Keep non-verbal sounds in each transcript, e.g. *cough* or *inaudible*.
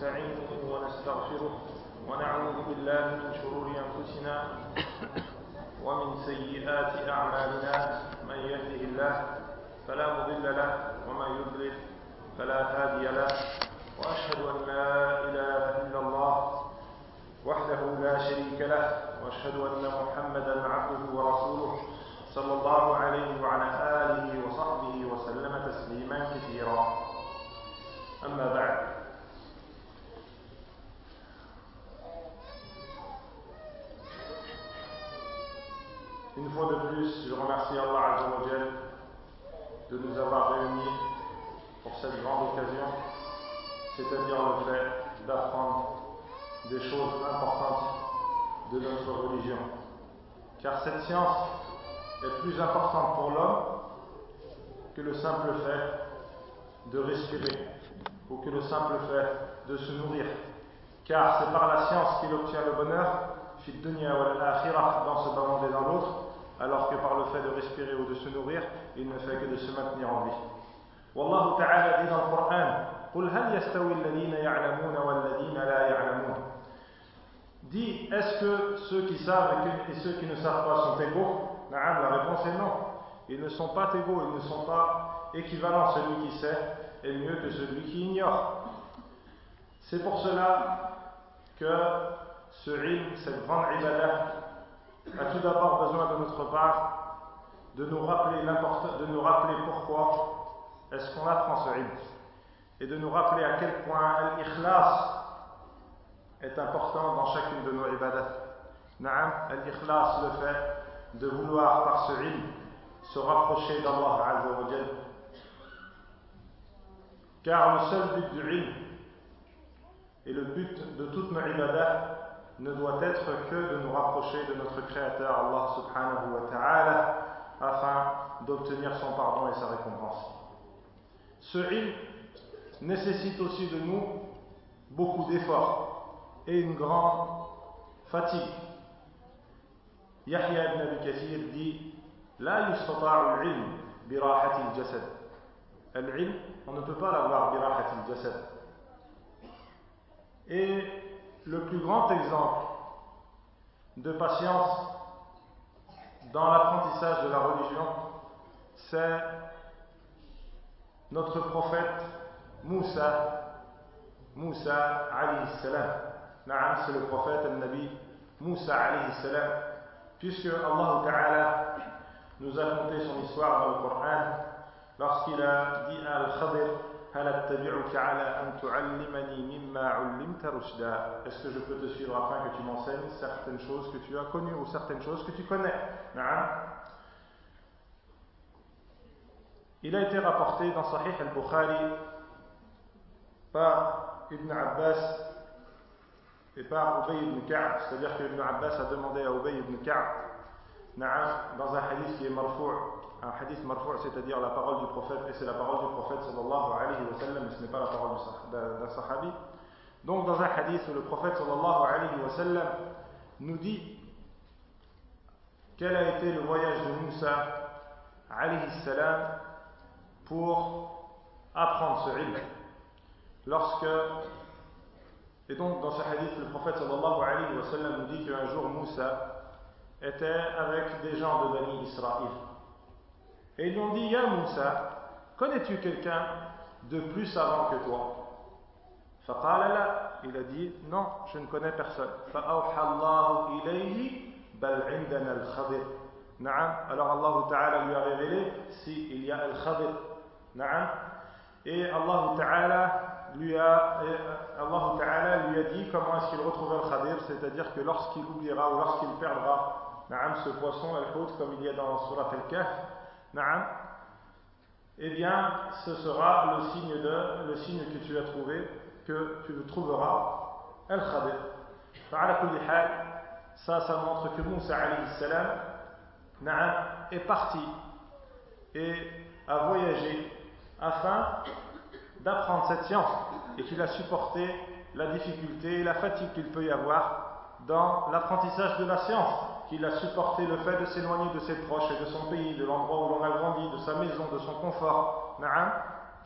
ونستعينه Une fois de plus, je remercie Allah Azzawajal de nous avoir réunis pour cette grande occasion, c'est-à-dire le fait d'apprendre des choses importantes de notre religion. Car cette science est plus importante pour l'homme que le simple fait de respirer ou que le simple fait de se nourrir. Car c'est par la science qu'il obtient le bonheur, dans ce bas monde et dans l'autre, alors que par le fait de respirer ou de se nourrir, il ne fait que de se maintenir en vie. Wallahu ta'ala dit dans le Coran, قل هل يستوي الذين يعلمون والذين لا يعلمون Dis, est-ce que ceux qui savent et ceux qui ne savent pas sont égaux La réponse est non. Ils ne sont pas égaux, ils ne sont pas équivalents. Celui qui sait est mieux que celui qui ignore. C'est pour cela que ce ilm, cette grande ibadah, a tout d'abord besoin de notre part de nous rappeler, de nous rappeler pourquoi est-ce qu'on apprend ce ilm et de nous rappeler à quel point l'ikhlas est important dans chacune de nos ibadat. Naam, l'ikhlas, le fait de vouloir par ce ilm se rapprocher d'Allah Azzawajal. Car le seul but du ilm et le but de toutes nos ibadat ne doit être que de nous rapprocher de notre Créateur Allah subhanahu wa ta'ala afin d'obtenir son pardon et sa récompense. Ce ilm nécessite aussi de nous beaucoup d'efforts et une grande fatigue. Yahya ibn Abi Kathir dit La yustata'u al-ilm birahati al-jasad. Al-ilm, on ne peut pas l'avoir birahati al-jasad. Et le plus grand exemple de patience dans l'apprentissage de la religion, c'est notre prophète Moussa, Moussa alayhi salam. Naam, c'est le prophète, Nabi Moussa alayhi salam, puisque Allah Ta'ala nous a conté son histoire dans le Coran lorsqu'il a dit à Al-Khadir est-ce que je peux te suivre afin que tu m'enseignes certaines choses que tu as connues ou certaines choses que tu connais? Il a été rapporté dans Sahih al-Bukhari par Ibn Abbas et par Ubay ibn Ka'b, c'est-à-dire que Ibn Abbas a demandé à Ubay ibn Ka'b, dans un hadith qui est marfou' un hadith marfou', c'est-à-dire la parole du prophète, et c'est la parole du prophète sallallahu alayhi wa sallam, mais ce n'est pas la parole d'un sahabi. Donc dans un hadith le prophète sallallahu alayhi wa sallam nous dit quel a été le voyage de Moussa alayhi salam pour apprendre ce ilm. Lorsque, et donc dans ce hadith, le prophète sallallahu alayhi wa sallam nous dit qu'un jour Moussa était avec des gens de Bani Israël. Et ils lui ont dit, Ya Moussa, connais-tu quelqu'un de plus savant que toi? Il a dit, non, je ne connais personne. Alors Allah Ta'ala lui a révélé s'il y a Al-Khadir. Et Allah Ta'ala lui a, Allah Ta'ala lui a dit comment est-ce qu'il retrouvera Al-Khadir, c'est-à-dire que lorsqu'il oubliera ou lorsqu'il perdra ce poisson Al-Khut, comme il y a dans Surat Al-Kahf, eh bien, ce sera le signe, de, le signe que tu as trouvé, que tu trouveras. Al-Khadir. Ça, ça montre que Moussa salam est parti et a voyagé afin d'apprendre cette science et qu'il a supporté la difficulté et la fatigue qu'il peut y avoir dans l'apprentissage de la science qu'il a supporté le fait de s'éloigner de ses proches et de son pays, de l'endroit où l'on a grandi, de sa maison, de son confort,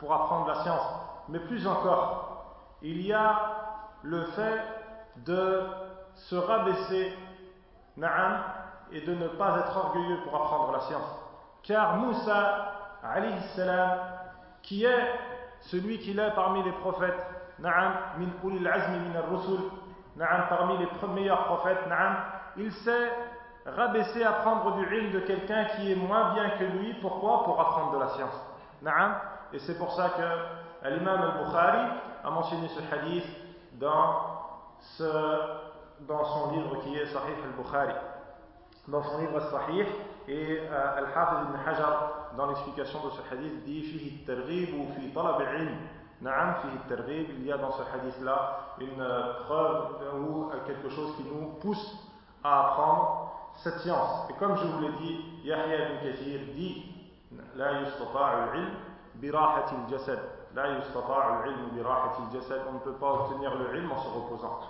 pour apprendre la science. Mais plus encore, il y a le fait de se rabaisser, et de ne pas être orgueilleux pour apprendre la science. Car Moussa, qui est celui qu'il est parmi les prophètes, min parmi les meilleurs prophètes, il s'est rabaissé à prendre du ilm de quelqu'un qui est moins bien que lui. Pourquoi? Pour apprendre de la science. Et c'est pour ça que l'imam al-Bukhari a mentionné ce hadith dans, son livre qui est Sahih al-Bukhari. Dans son livre Sahih, et euh, Al-Hafiz ibn Hajar, dans l'explication de ce hadith, dit Fihi targhib ou fi talab ilm. Na'am, fihi targhib, il y a dans ce hadith-là une preuve ou quelque chose qui nous pousse à apprendre cette science. Et comme je vous l'ai dit, Yahya ibn Kathir dit La yustata'u al-ilm birahati. La yustata'u al-ilm birahati. On ne peut pas obtenir le ilm en se reposant.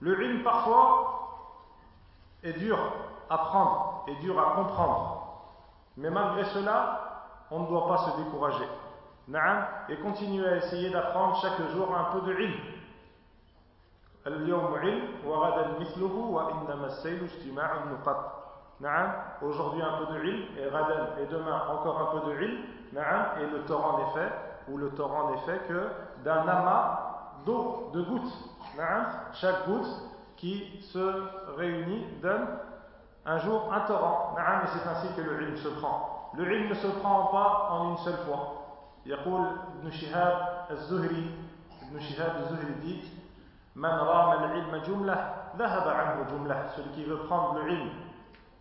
Le ilm, parfois, est dur à prendre, est dur à comprendre. Mais malgré cela, on ne doit pas se décourager. Et continuer à essayer d'apprendre chaque jour un peu de ilm اليوم علم وغدا مثله وإنما السيل اجتماع النقط نعم aujourd'hui un peu de ilm et غدا et demain encore un peu de ilm نعم et le torrent n'est fait ou le torrent n'est fait que d'un amas d'eau de gouttes نعم chaque goutte qui se réunit donne un jour un torrent نعم et c'est ainsi que le ilm se prend le ilm ne se prend pas en une seule fois يقول ابن شهاب الزهري ابن شهاب الزهري dit celui qui veut prendre le ilm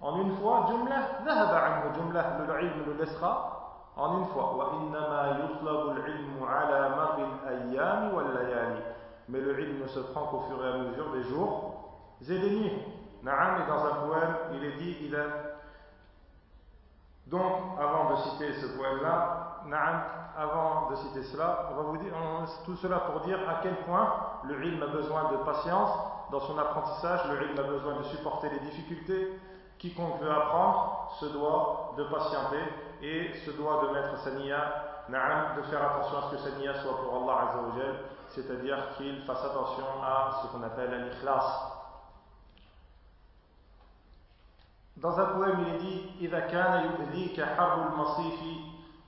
en une fois. Le ilm le laissera en une fois. Mais le ilm ne se prend qu'au fur et à mesure des jours et des nuits. Na'am, et dans un poème, il est dit, il a... Donc, avant de citer ce poème-là, Na'am, avant de citer cela, on va vous dire tout cela pour dire à quel point le ilm a besoin de patience dans son apprentissage, le ilm a besoin de supporter les difficultés. Quiconque veut apprendre se doit de patienter et se doit de mettre sa niya, de faire attention à ce que sa niya soit pour Allah Azzawajal, c'est-à-dire qu'il fasse attention à ce qu'on appelle l'ikhlas. Dans un poème, il est dit إذا كان يؤذيك حر المصيف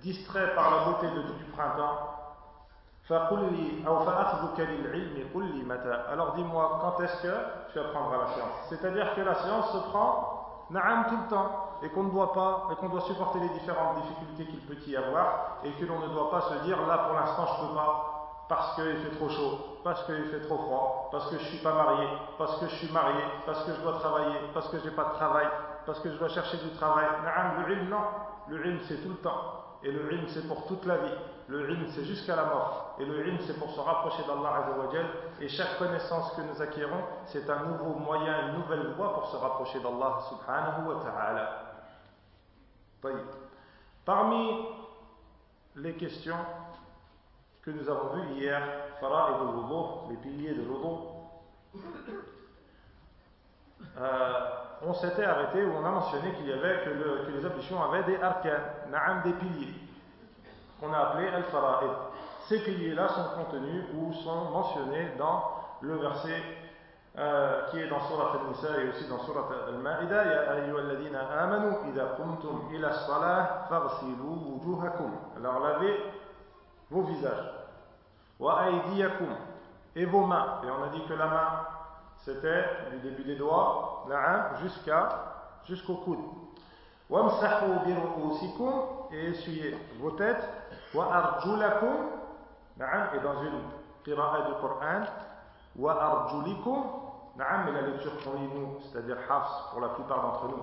distrait par la beauté du printemps, alors dis-moi quand est-ce que tu apprendras la science? C'est-à-dire que la science se prend tout le temps et qu'on ne doit pas et qu'on doit supporter les différentes difficultés qu'il peut y avoir et que l'on ne doit pas se dire là pour l'instant je peux pas parce qu'il fait trop chaud, parce qu'il fait trop froid, parce que je suis pas marié, parce que je suis marié, parce que je dois travailler, parce que j'ai pas de travail, parce que je dois chercher du travail. Na'am, le non, le ilm c'est tout le temps. Et le ilm, c'est pour toute la vie. Le ilm, c'est jusqu'à la mort. Et le ilm, c'est pour se rapprocher d'Allah. Et chaque connaissance que nous acquérons, c'est un nouveau moyen, une nouvelle voie pour se rapprocher d'Allah subhanahu wa ta'ala. Parmi les questions que nous avons vues hier, Farah et de les piliers de l'Odo, euh, on s'était arrêté où on a mentionné qu'il y avait que, les ablutions avaient des arcanes, na'am, des piliers, qu'on a appelés al-fara'id. Ces piliers-là sont contenus ou sont mentionnés dans le verset euh, qui est dans Surat al-Nisa et aussi dans Surat al-Ma'ida Ya amanu idha qumtum ila salah faghsilu wujuhakum. Alors lavez vos visages. Wa aydiyakum et vos mains. Et on a dit que la main c'était du début des doigts, jusqu'à jusqu'au coude. Et essuyez vos têtes. Et dans une qira'a du Coran. Wa et la lecture qu'on c'est-à-dire hafs pour la plupart d'entre nous.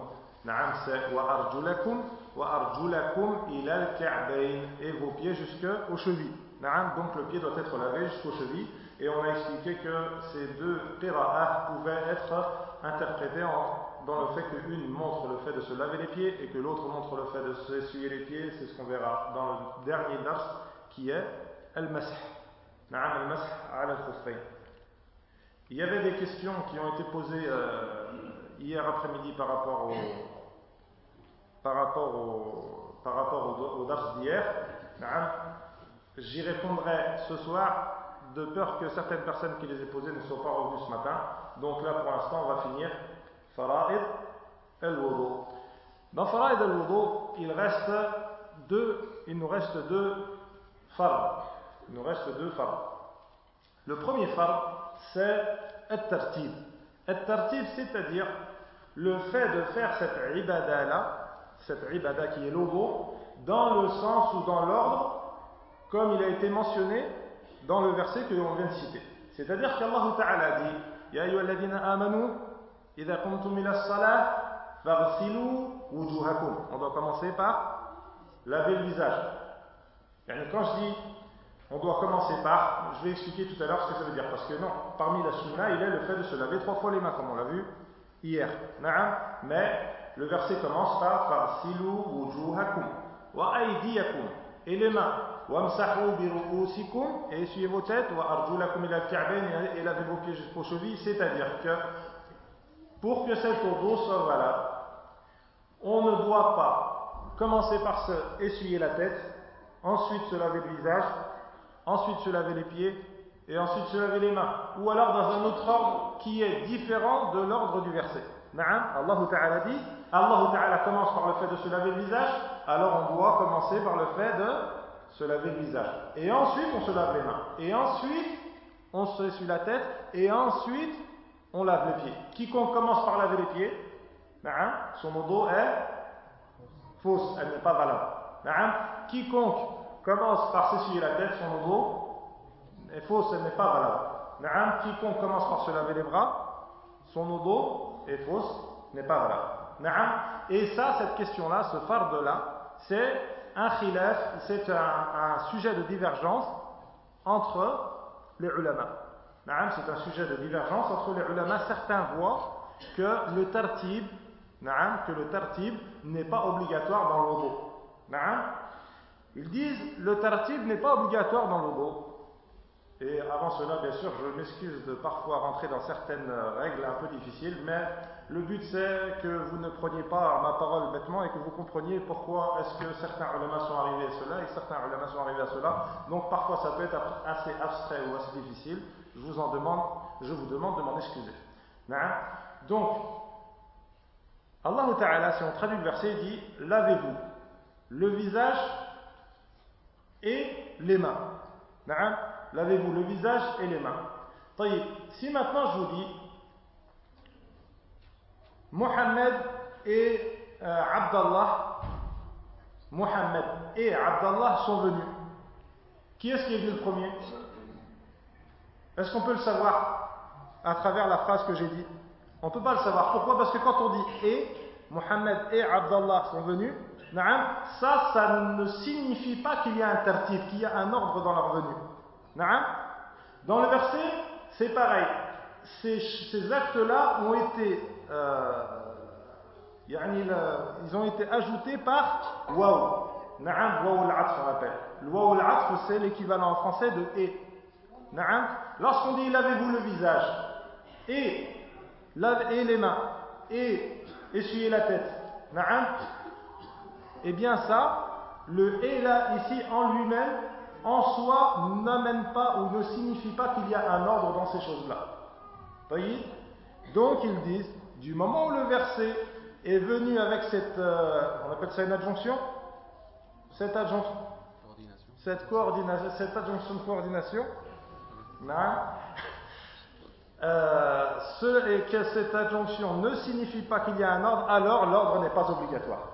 C'est et vos pieds jusqu'aux chevilles. Donc le pied doit être lavé jusqu'aux chevilles. Et on a expliqué que ces deux qira'ah pouvaient être interprétées dans le fait qu'une montre le fait de se laver les pieds et que l'autre montre le fait de s'essuyer les pieds. C'est ce qu'on verra dans le dernier dars qui est al-masah. al-masah al Il y avait des questions qui ont été posées euh, hier après-midi par rapport au par rapport au par rapport au, d'hier. J'y répondrai ce soir de peur que certaines personnes qui les aient posées ne soient pas revenues ce matin. Donc là, pour l'instant, on va finir Fara'id al-Wudu. Dans Fara'id al-Wudu, il il nous reste deux fards. Il nous reste deux. Le premier fard, c'est At-Tartib. At-Tartib, c'est-à-dire le fait de faire cette ibada-là, cette ibada qui est l'obo, dans le sens ou dans l'ordre, comme il a été mentionné dans le verset que l'on vient de citer. C'est-à-dire qu'Allah Ta'ala dit Ya ayyuhalladhina amanu, idha salah, faghsilu wujuhakum. On doit commencer par laver le visage. Quand je dis on doit commencer par, je vais expliquer tout à l'heure ce que ça veut dire. Parce que non, parmi la sunna, il est le fait de se laver trois fois les mains, comme on l'a vu hier. Mais le verset commence par Faghsilu wujuhakum wa aydiyakum. Et les mains. et essuyez vos têtes et lavez vos pieds jusqu'aux chevilles. C'est-à-dire que pour que cette eau soit valable on ne doit pas commencer par se essuyer la tête ensuite se laver le visage ensuite se laver les pieds et ensuite se laver les mains. Ou alors dans un autre ordre qui est différent de l'ordre du verset. Allah Ta'ala dit Allah Ta'ala commence par le fait de se laver le visage alors on doit commencer par le fait de se laver le visage. Et ensuite, on se lave les mains. Et ensuite, on se la tête. Et ensuite, on lave les pieds. Quiconque commence par laver les pieds, son dos est fausse, elle n'est pas valable. Quiconque commence par s'essuyer la tête, son dos est fausse, elle n'est pas valable. Quiconque commence par se laver les bras, son dos est fausse, n'est pas valable. Et ça, cette question-là, ce farde-là, c'est un khilaf, c'est un, sujet de divergence entre les ulama. C'est un sujet de divergence entre les ulama. Certains voient que le tartib, que le tartib n'est pas obligatoire dans l'odo. Ils disent le tartib n'est pas obligatoire dans l'odo. Et avant cela, bien sûr, je m'excuse de parfois rentrer dans certaines règles un peu difficiles, mais le but c'est que vous ne preniez pas ma parole bêtement et que vous compreniez pourquoi est-ce que certains ulama sont arrivés à cela et certains ulama sont arrivés à cela. Donc parfois ça peut être assez abstrait ou assez difficile. Je vous en demande, je vous demande de m'en excuser. Donc, Allah Ta'ala, si on traduit le verset, dit lavez-vous le visage et les mains. Lavez-vous le visage et les mains. Si maintenant je vous dis Mohammed et euh, Abdallah, et Abdallah sont venus. Qui est-ce qui est venu le premier? Est-ce qu'on peut le savoir à travers la phrase que j'ai dit? On ne peut pas le savoir. Pourquoi? Parce que quand on dit et, Mohammed et Abdallah sont venus, ça, ça ne signifie pas qu'il y a un tartib, qu'il y a un ordre dans leur venue. Dans le verset, c'est pareil. Ces, ces actes-là ont été ils ont été ajoutés par waouh. Na'am, waouh al-atf, on appelle. Le waouh al-atf, c'est l'équivalent en français de et. Na'am. Lorsqu'on dit lavez-vous le visage et, lavez les mains et essuyez la tête. Na'am. Eh bien ça, le et là ici en lui-même, en soi, n'amène pas ou ne signifie pas qu'il y a un ordre dans ces choses-là. Voyez? Donc ils disent du moment où le verset est venu avec cette, euh, on appelle ça une adjonction, cette adjonction, cette coordination, cette adjonction de coordination, euh, ce, et que cette adjonction ne signifie pas qu'il y a un ordre, alors l'ordre n'est pas obligatoire.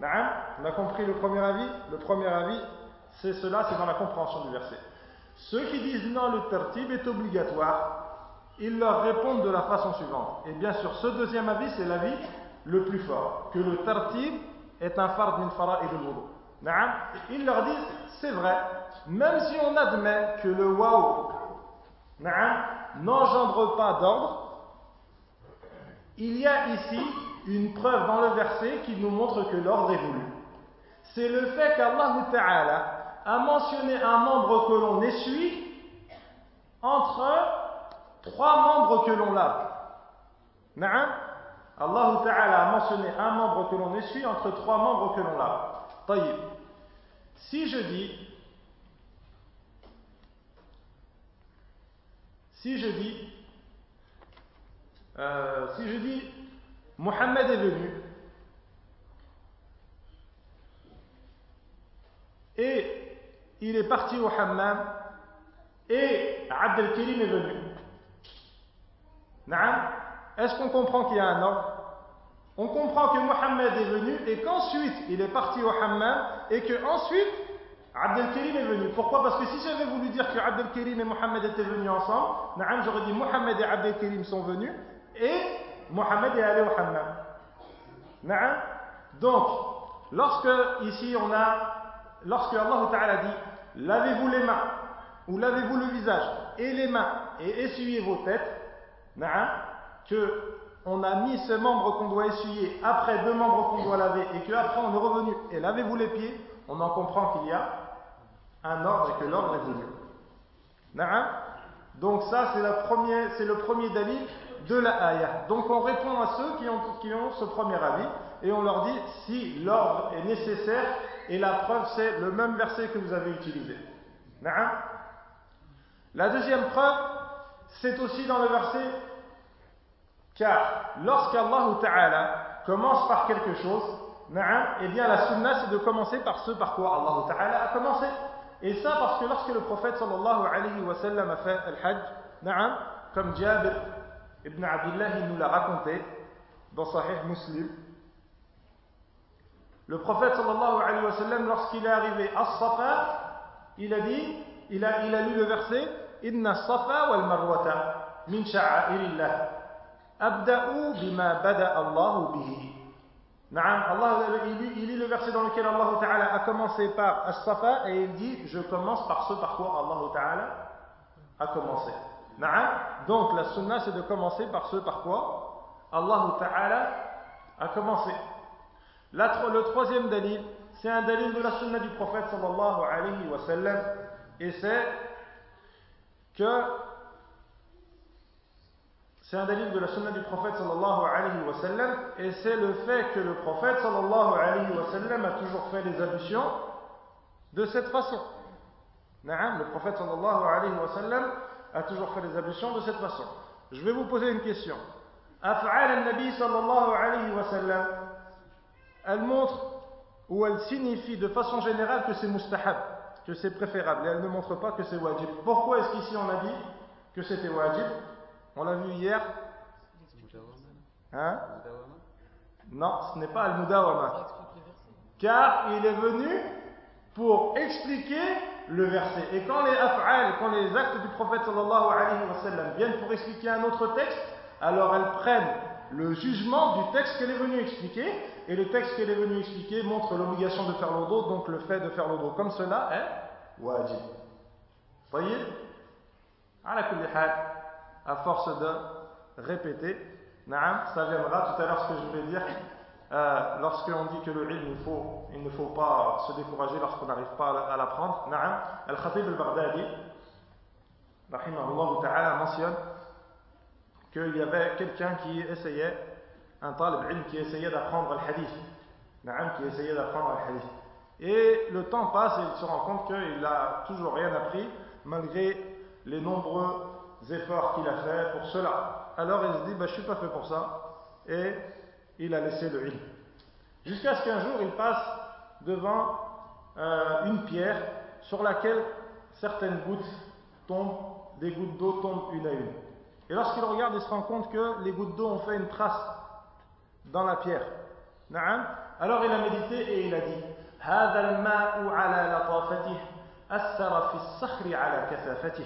On a compris le premier avis? Le premier avis, c'est cela, c'est dans la compréhension du verset. Ceux qui disent non, le tartib est obligatoire, ils leur répondent de la façon suivante. Et bien sûr, ce deuxième avis, c'est l'avis le plus fort, que le tartib est un fard min fara et de l'odo. Ils leur disent, c'est vrai, même si on admet que le waouh n'engendre pas d'ordre, il y a ici une preuve dans le verset qui nous montre que l'ordre est voulu. C'est le fait qu'Allah Ta'ala a mentionné un membre que l'on essuie entre trois membres que l'on lave. Allah Ta'ala a mentionné un membre que l'on essuie entre trois membres que l'on lave. Si je dis si je dis euh, si je dis Mohammed est venu et il est parti au hammam et Abdel Kérim est venu. Est-ce qu'on comprend qu'il y a un ordre? On comprend que Mohammed est venu et qu'ensuite il est parti au hammam et qu'ensuite Abdel Kérim est venu. Pourquoi? Parce que si j'avais voulu dire que Abdel Kérim et Mohammed étaient venus ensemble, j'aurais dit Mohammed et Abdel Kérim sont venus et Mohammed est allé au hammam. Donc, lorsque ici on a, lorsque Allah Ta'ala dit lavez-vous les mains ou lavez-vous le visage et les mains et essuyez vos têtes, que on a mis ce membre qu'on doit essuyer après deux membres qu'on doit laver et qu'après on est revenu et lavez-vous les pieds, on en comprend qu'il y a un ordre et que l'ordre est venu. Donc ça c'est le premier dalil de la ayah. Donc on répond à ceux qui ont, qui ont ce premier avis et on leur dit si l'ordre est nécessaire et la preuve c'est le même verset que vous avez utilisé. La deuxième preuve c'est aussi dans le verset car lorsqu'Allah Ta'ala commence par quelque chose, eh bien la sunna c'est de commencer par ce par quoi Allah Ta'ala a commencé. Et ça parce que lorsque le prophète sallallahu alayhi wa sallam a fait al-hajj, comme Jabir ibn Abdullah nous l'a raconté dans Sahih Muslim, le prophète sallallahu alayhi wa sallam lorsqu'il est arrivé à Safa, il a dit, il a, il lu le verset Inna Safa wal Marwata min sha'airillah. Abda'u bima bada Allahu bihi. Allah, il, lit le verset dans lequel Allah Ta'ala a commencé par As-Safa et il dit Je commence par ce par quoi Allah Ta'ala a commencé. Donc la sunna c'est de commencer par ce par quoi Allah Ta'ala a commencé. le troisième dalil, c'est un dalil de la sunna du prophète sallallahu alayhi wa sallam et c'est que c'est un dalil de la sunna du prophète sallallahu alayhi wa sallam, et c'est le fait que le prophète sallallahu alayhi wa sallam a toujours fait les ablutions de cette façon. Le prophète sallallahu alayhi wa sallam a toujours fait les ablutions de cette façon. Je vais vous poser une question. Af'al al-Nabi sallallahu alayhi wa sallam, elle montre ou elle signifie de façon générale que c'est mustahab, que c'est préférable, et elle ne montre pas que c'est wajib. Pourquoi est-ce qu'ici on a dit que c'était wajib? On l'a vu hier. Hein? Non, ce n'est pas Al-Mudawama. Car il est venu pour expliquer le verset. Et quand les af'al, quand les actes du prophète sallallahu alayhi wa sallam viennent pour expliquer un autre texte, alors elles prennent le jugement du texte qu'elle est venue expliquer. Et le texte qu'elle est venue expliquer montre l'obligation de faire l'odo, donc le fait de faire l'odo comme cela est wajib. Voyez? À force de répéter. Ça viendra tout à l'heure ce que je voulais dire. Euh, Lorsqu'on dit que le ilm, il, faut, il ne faut pas se décourager lorsqu'on n'arrive pas à l'apprendre. Naam, Al-Khatib al-Baghdadi, rahimahullah ta'ala, mentionne qu'il y avait quelqu'un qui essayait, un talib ilm qui essayait d'apprendre le hadith. Naam, qui essayait d'apprendre le hadith. Et le temps passe et il se rend compte qu'il n'a toujours rien appris, malgré les nombreux efforts qu'il a fait pour cela. Alors il se dit, bah, je ne suis pas fait pour ça. Et il a laissé le ilm. Jusqu'à ce qu'un jour il passe devant euh, une pierre sur laquelle certaines gouttes tombent, des gouttes d'eau tombent une à une. Et lorsqu'il regarde, il se rend compte que les gouttes d'eau ont fait une trace dans la pierre. Alors il a médité et il a dit هذا الماء على لطافته أثر في الصخر على كثافته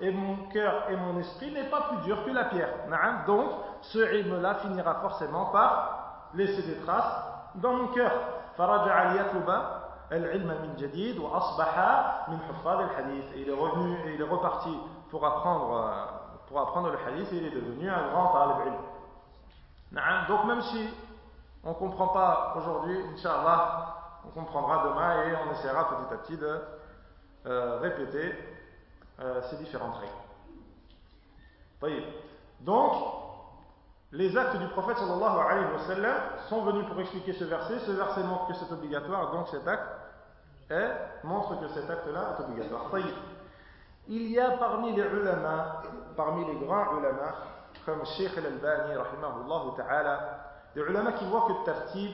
et mon cœur et mon esprit n'est pas plus dur que la pierre. Donc, ce ilm-là finira forcément par laisser des traces dans mon cœur. Il est revenu et il est reparti euh, pour apprendre, le hadith et il est devenu un grand talib ilm. Donc, même si on ne comprend pas aujourd'hui, Inch'Allah, on comprendra demain et on essaiera petit à petit de euh, répéter euh, ces différentes règles. Voyez. Donc, les actes du prophète sallallahu alayhi wa sallam sont venus pour expliquer ce verset. Ce verset montre que c'est obligatoire, donc cet acte montre que cet acte-là est obligatoire. Voyez. Il y a parmi les ulama, parmi les grands ulama, comme Sheikh al-Albani, rahimahullah ta'ala, des ulama qui voient que le tartib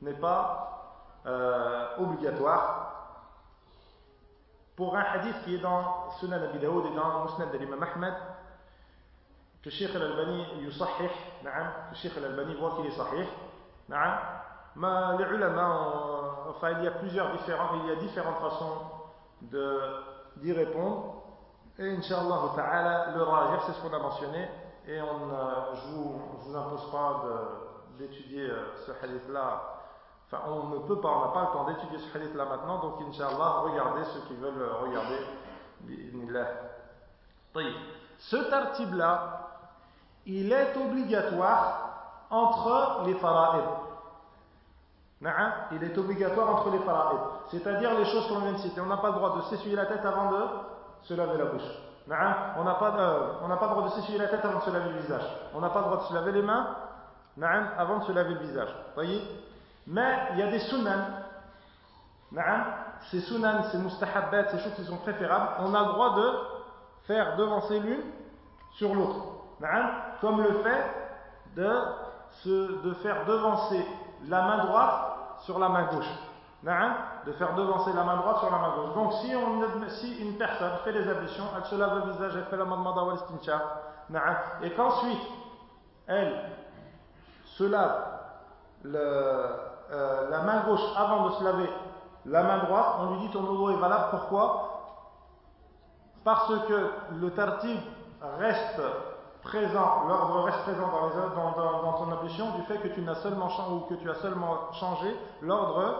n'est pas euh, obligatoire. Pour un hadith qui est dans Sunan Abi Daoud et dans Musnad de l'imam Ahmed, que Sheikh al-Albani yusahih, que Sheikh al-Albani voit qu'il est sahih, mais les ulama, enfin il y a plusieurs différents, il y a différentes façons d'y répondre. Et Inch'Allah ta'ala, le rajih, c'est ce qu'on a mentionné, et on, euh, je ne vous, vous, impose pas d'étudier euh, ce hadith-là. On ne peut pas, on n'a pas le temps d'étudier ce hadith-là maintenant, donc Inch'Allah, regardez ceux qui veulent regarder. Ce tartib-là, il est obligatoire entre les fara'id. Il est obligatoire entre les fara'id. C'est-à-dire les choses qu'on vient de citer. On n'a pas le droit de s'essuyer la tête avant de se laver la bouche. On n'a pas, pas le droit de s'essuyer la tête avant de se laver le visage. On n'a pas le droit de se laver les mains avant de se laver le visage. Voyez Mais il y a des sunan. Ces sunan, ces mustahabbat, ces choses qui sont préférables, on a le droit de faire devancer l'une sur l'autre. Comme le fait de, de faire devancer la main droite sur la main gauche de faire devancer la main droite sur la main gauche. Donc si, on, si une personne fait des ablutions, elle se lave le visage, elle fait la madmada wal et qu'ensuite elle se lave le, euh, la main gauche avant de se laver la main droite, on lui dit ton logo est valable. Pourquoi? Parce que le tartib reste présent, l'ordre reste présent dans, dans, dans, ton ablution du fait que tu n'as seulement ou que tu as seulement changé l'ordre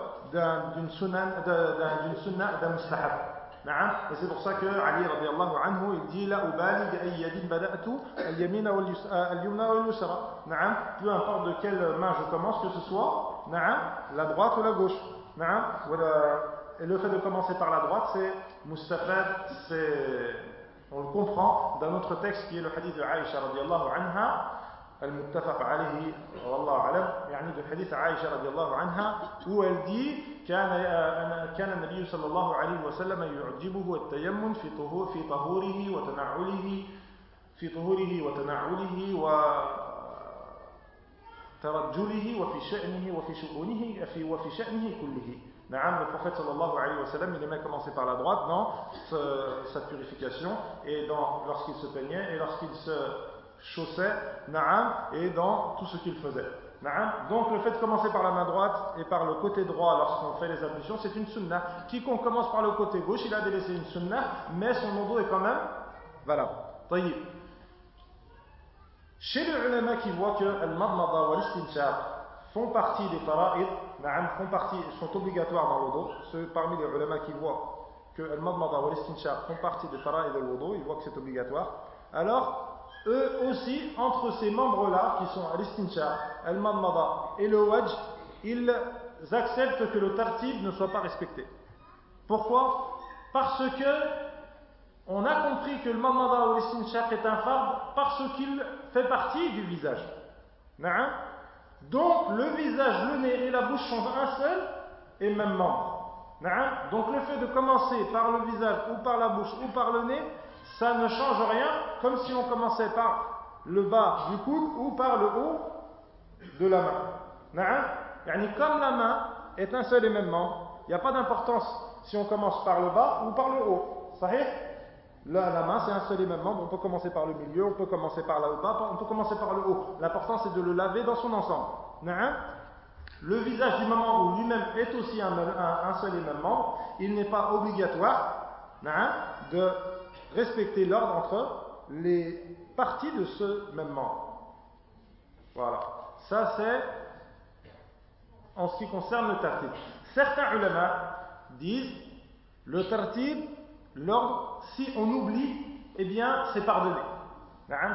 d'une sunna d'un mustahab. Et c'est pour ça que Ali radiallahu anhu il dit la ubali bi ayyadin bada'tu al-yamina wal-yumna wal-yusra. Peu importe de quelle main je commence que ce soit, la droite ou la gauche. Et le fait de commencer par la droite, c'est mustafad, c'est on le comprend dans notre texte qui est le hadith de Aïcha radiallahu anha, المتفق عليه والله أعلم يعني في حديث عائشة رضي الله عنها هو الدي كان كان النبي صلى الله عليه وسلم يعجبه التيمم في طهور في طهوره وتنعله في طهوره وتنعله وترجله وفي شأنه وفي شؤونه وفي شأنه كله le prophète sallallahu alayhi wa sallam, il aimait commencer par la droite dans sa purification et lorsqu'il se peignait et lorsqu'il se chaussait, et dans tout ce qu'il faisait. Donc le fait de commencer par la main droite et par le côté droit lorsqu'on fait les ablutions, c'est une sunnah. Quiconque commence par le côté gauche, il a délaissé une sunnah, mais son dos est quand même valable. Chez les ulama qui voient que al-madmada wa font partie des fara'id, font partie, sont obligatoires dans l'odo. Ceux parmi les ulama qui voient que al-madmada al font partie des fara'id de l'odo, ils voient que c'est obligatoire. Alors, eux aussi, entre ces membres-là, qui sont al-istinshaq, al-madmada et le wajh, ils acceptent que le tartib ne soit pas respecté. Pourquoi? Parce que on a compris que le madmada ou l'istinshaq est un fard parce qu'il fait partie du visage. Donc le visage, le nez et la bouche sont un seul et même membre. Donc le fait de commencer par le visage ou par la bouche ou par le nez, ça ne change rien, comme si on commençait par le bas du coude ou par le haut de la main. Comme la main est un seul et même membre, il n'y a pas d'importance si on commence par le bas ou par le haut. La, la main, c'est un seul et même membre. On peut commencer par le milieu, on peut commencer par là haut bas, on peut commencer par le haut. L'important, c'est de le laver dans son ensemble. Le visage, du moment où lui-même est aussi un, un, seul et même membre, il n'est pas obligatoire de respecter l'ordre entre les parties de ce même membre. Voilà. Ça, c'est en ce qui concerne le tartib. Certains ulama disent le tartib, l'ordre, si on oublie, eh bien, c'est pardonné.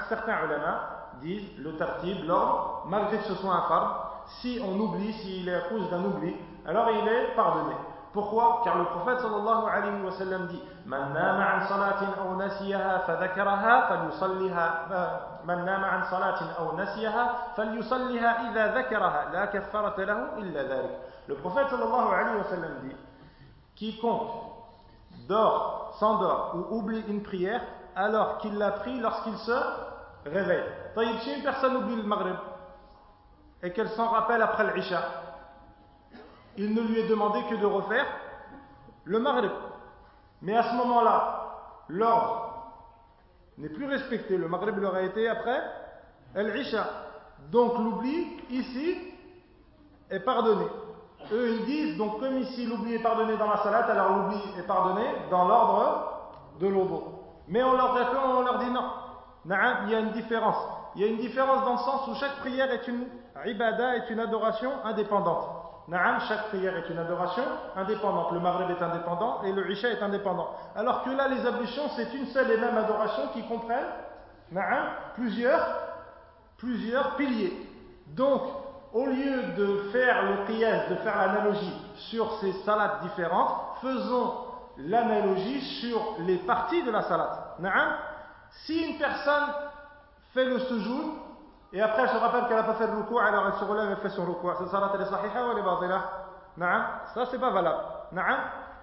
Certains ulama disent le tartib, l'ordre, malgré que ce soit un si on oublie, s'il est à cause d'un oubli, alors il est pardonné. Pourquoi Car le prophète sallallahu alayhi wa sallam dit Man nama an salatin aw nasiyaha fadhakaraha falyusalliha Man nama an salatin aw nasiyaha falyusalliha idha dhakaraha la kaffarata lahu illa dhalik. Le prophète sallallahu alayhi wa sallam dit Quiconque dort, s'endort ou oublie une prière alors qu'il l'a pris lorsqu'il se réveille. Si une personne oublie le maghrib et qu'elle s'en rappelle après l'Isha, il ne lui est demandé que de refaire le Maghrib. Mais à ce moment-là, l'ordre n'est plus respecté. Le Maghrib l'aurait été après l'Isha. Donc l'oubli, ici, est pardonné. Eux, ils disent, donc comme ici l'oubli est pardonné dans la salat, alors l'oubli est pardonné dans l'ordre de l'obo. Mais on leur répond, on leur dit non. Il y a une différence. Il y a une différence dans le sens où chaque prière est une ibada, est une adoration indépendante. Naam, chaque prière est une adoration indépendante. Le Maghreb est indépendant et le Isha est indépendant. Alors que là, les ablutions, c'est une seule et même adoration qui comprennent plusieurs, plusieurs piliers. Donc, au lieu de faire le qiyas, de faire l'analogie sur ces salades différentes, faisons l'analogie sur les parties de la salade. Naam, si une personne fait le sujoud, et après elle se rappelle qu'elle n'a pas fait le ruku, alors elle se relève et fait son ruku. Ça salat elle est sahiha ou elle est ça c'est pas valable.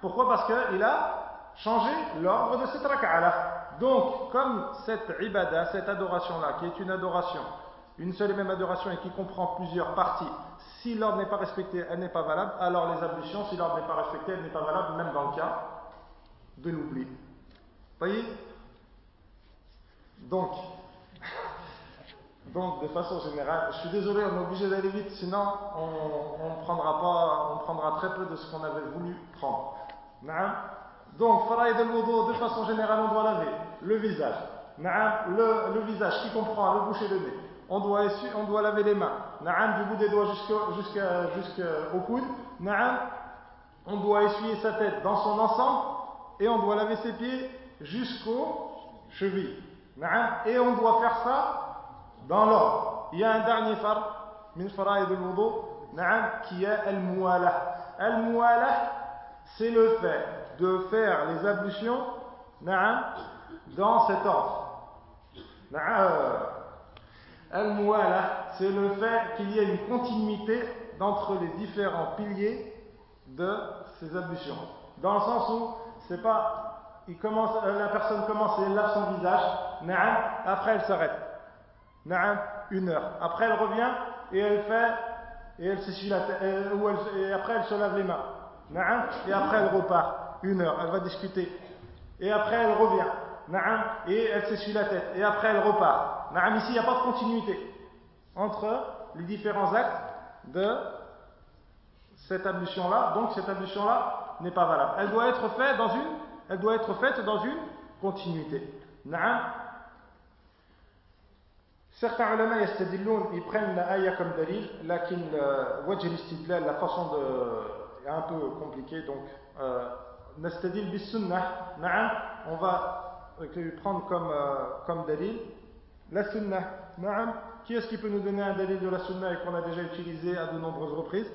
Pourquoi? Parce qu'il a changé l'ordre de cette raka'a Donc, comme cette ibada, cette adoration-là, qui est une adoration, une seule et même adoration et qui comprend plusieurs parties, si l'ordre n'est pas respecté, elle n'est pas valable, alors les ablutions, si l'ordre n'est pas respecté, elle n'est pas valable, même dans le cas de l'oubli. Voyez? Donc, donc, de façon générale, je suis désolé, on est obligé d'aller vite, sinon on, prendra pas, on prendra très peu de ce qu'on avait voulu prendre. Donc, faraïd al de façon générale, on doit laver le visage. Le, le visage qui comprend le boucher le nez. On doit, on doit laver les mains. Du bout des doigts jusqu'au coude. On doit essuyer sa tête dans son ensemble. Et on doit laver ses pieds jusqu'aux chevilles. Et on doit faire ça dans l'ordre. Il y a un dernier far, min qui est al-muwalah. Al-muwalah, c'est le fait de faire les ablutions dans cet ordre. Al-muwalah, c'est le fait qu'il y ait une continuité d'entre les différents piliers de ces ablutions. Dans le sens où c'est pas, il commence, la personne commence et lave son visage, après elle s'arrête une heure. Après, elle revient et elle fait, et elle s'essuie la tête, et après, elle se lave les mains. Et après, elle repart. Une heure, elle va discuter. Et après, elle revient. Et elle s'essuie la tête. Et après, elle repart. Ici, il n'y a pas de continuité entre les différents actes de cette ablution-là. Donc, cette ablution-là n'est pas valable. Elle doit être faite dans une, elle doit être faite dans une continuité. Certains ulama ils prennent la ayah comme dalil, lakin istidlal, la façon de, est un peu compliquée, donc euh, nastadil bis sunnah, na'am, on va prendre comme, euh, comme dalil. La sunnah, na'am, qui est-ce qui peut nous donner un dalil de la sunnah et qu'on a déjà utilisé à de nombreuses reprises?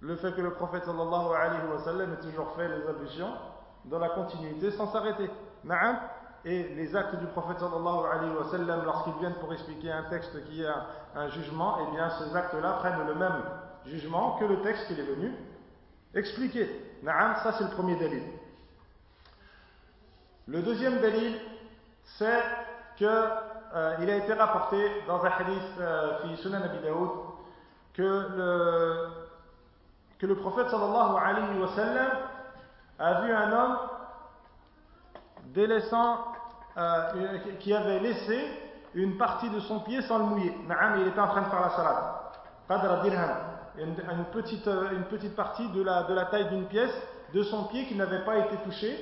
Le fait que le prophète sallallahu alayhi wa sallam ait toujours fait les ablutions dans la continuité sans s'arrêter, na'am, et les actes du prophète sallallahu alayhi wa sallam lorsqu'ils viennent pour expliquer un texte qui a un jugement, eh bien ces actes-là prennent le même jugement que le texte qu'il est venu expliquer. Ça c'est le premier dalil. Le deuxième dalil, c'est que euh, a été rapporté dans un hadith euh, fi Sunan Abi Daoud que le, que le prophète sallallahu alayhi wa sallam a vu un homme délaissant, euh, qui avait laissé une partie de son pied sans le mouiller. Naam, il était en train de faire la salat. Qadra dirham. Une, une, petite, euh, une petite partie de la, de la taille d'une pièce de son pied qui n'avait pas été touché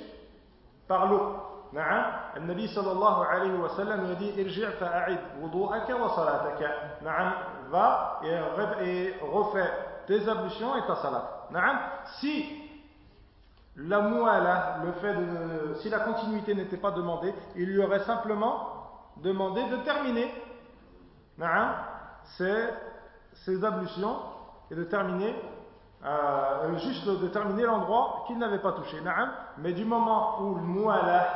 par l'eau. Naam. Le Nabi sallallahu alayhi wa sallam lui a dit Irji' fa'a'id wudu'aka wa salataka. Naam, va et, et refais tes ablutions et ta salat. Naam. Si la mouala, le fait de, si la continuité n'était pas demandée, il lui aurait simplement demandé de terminer ses, ses ablutions et de terminer euh, juste de terminer l'endroit qu'il n'avait pas touché. Mais du moment où le mouala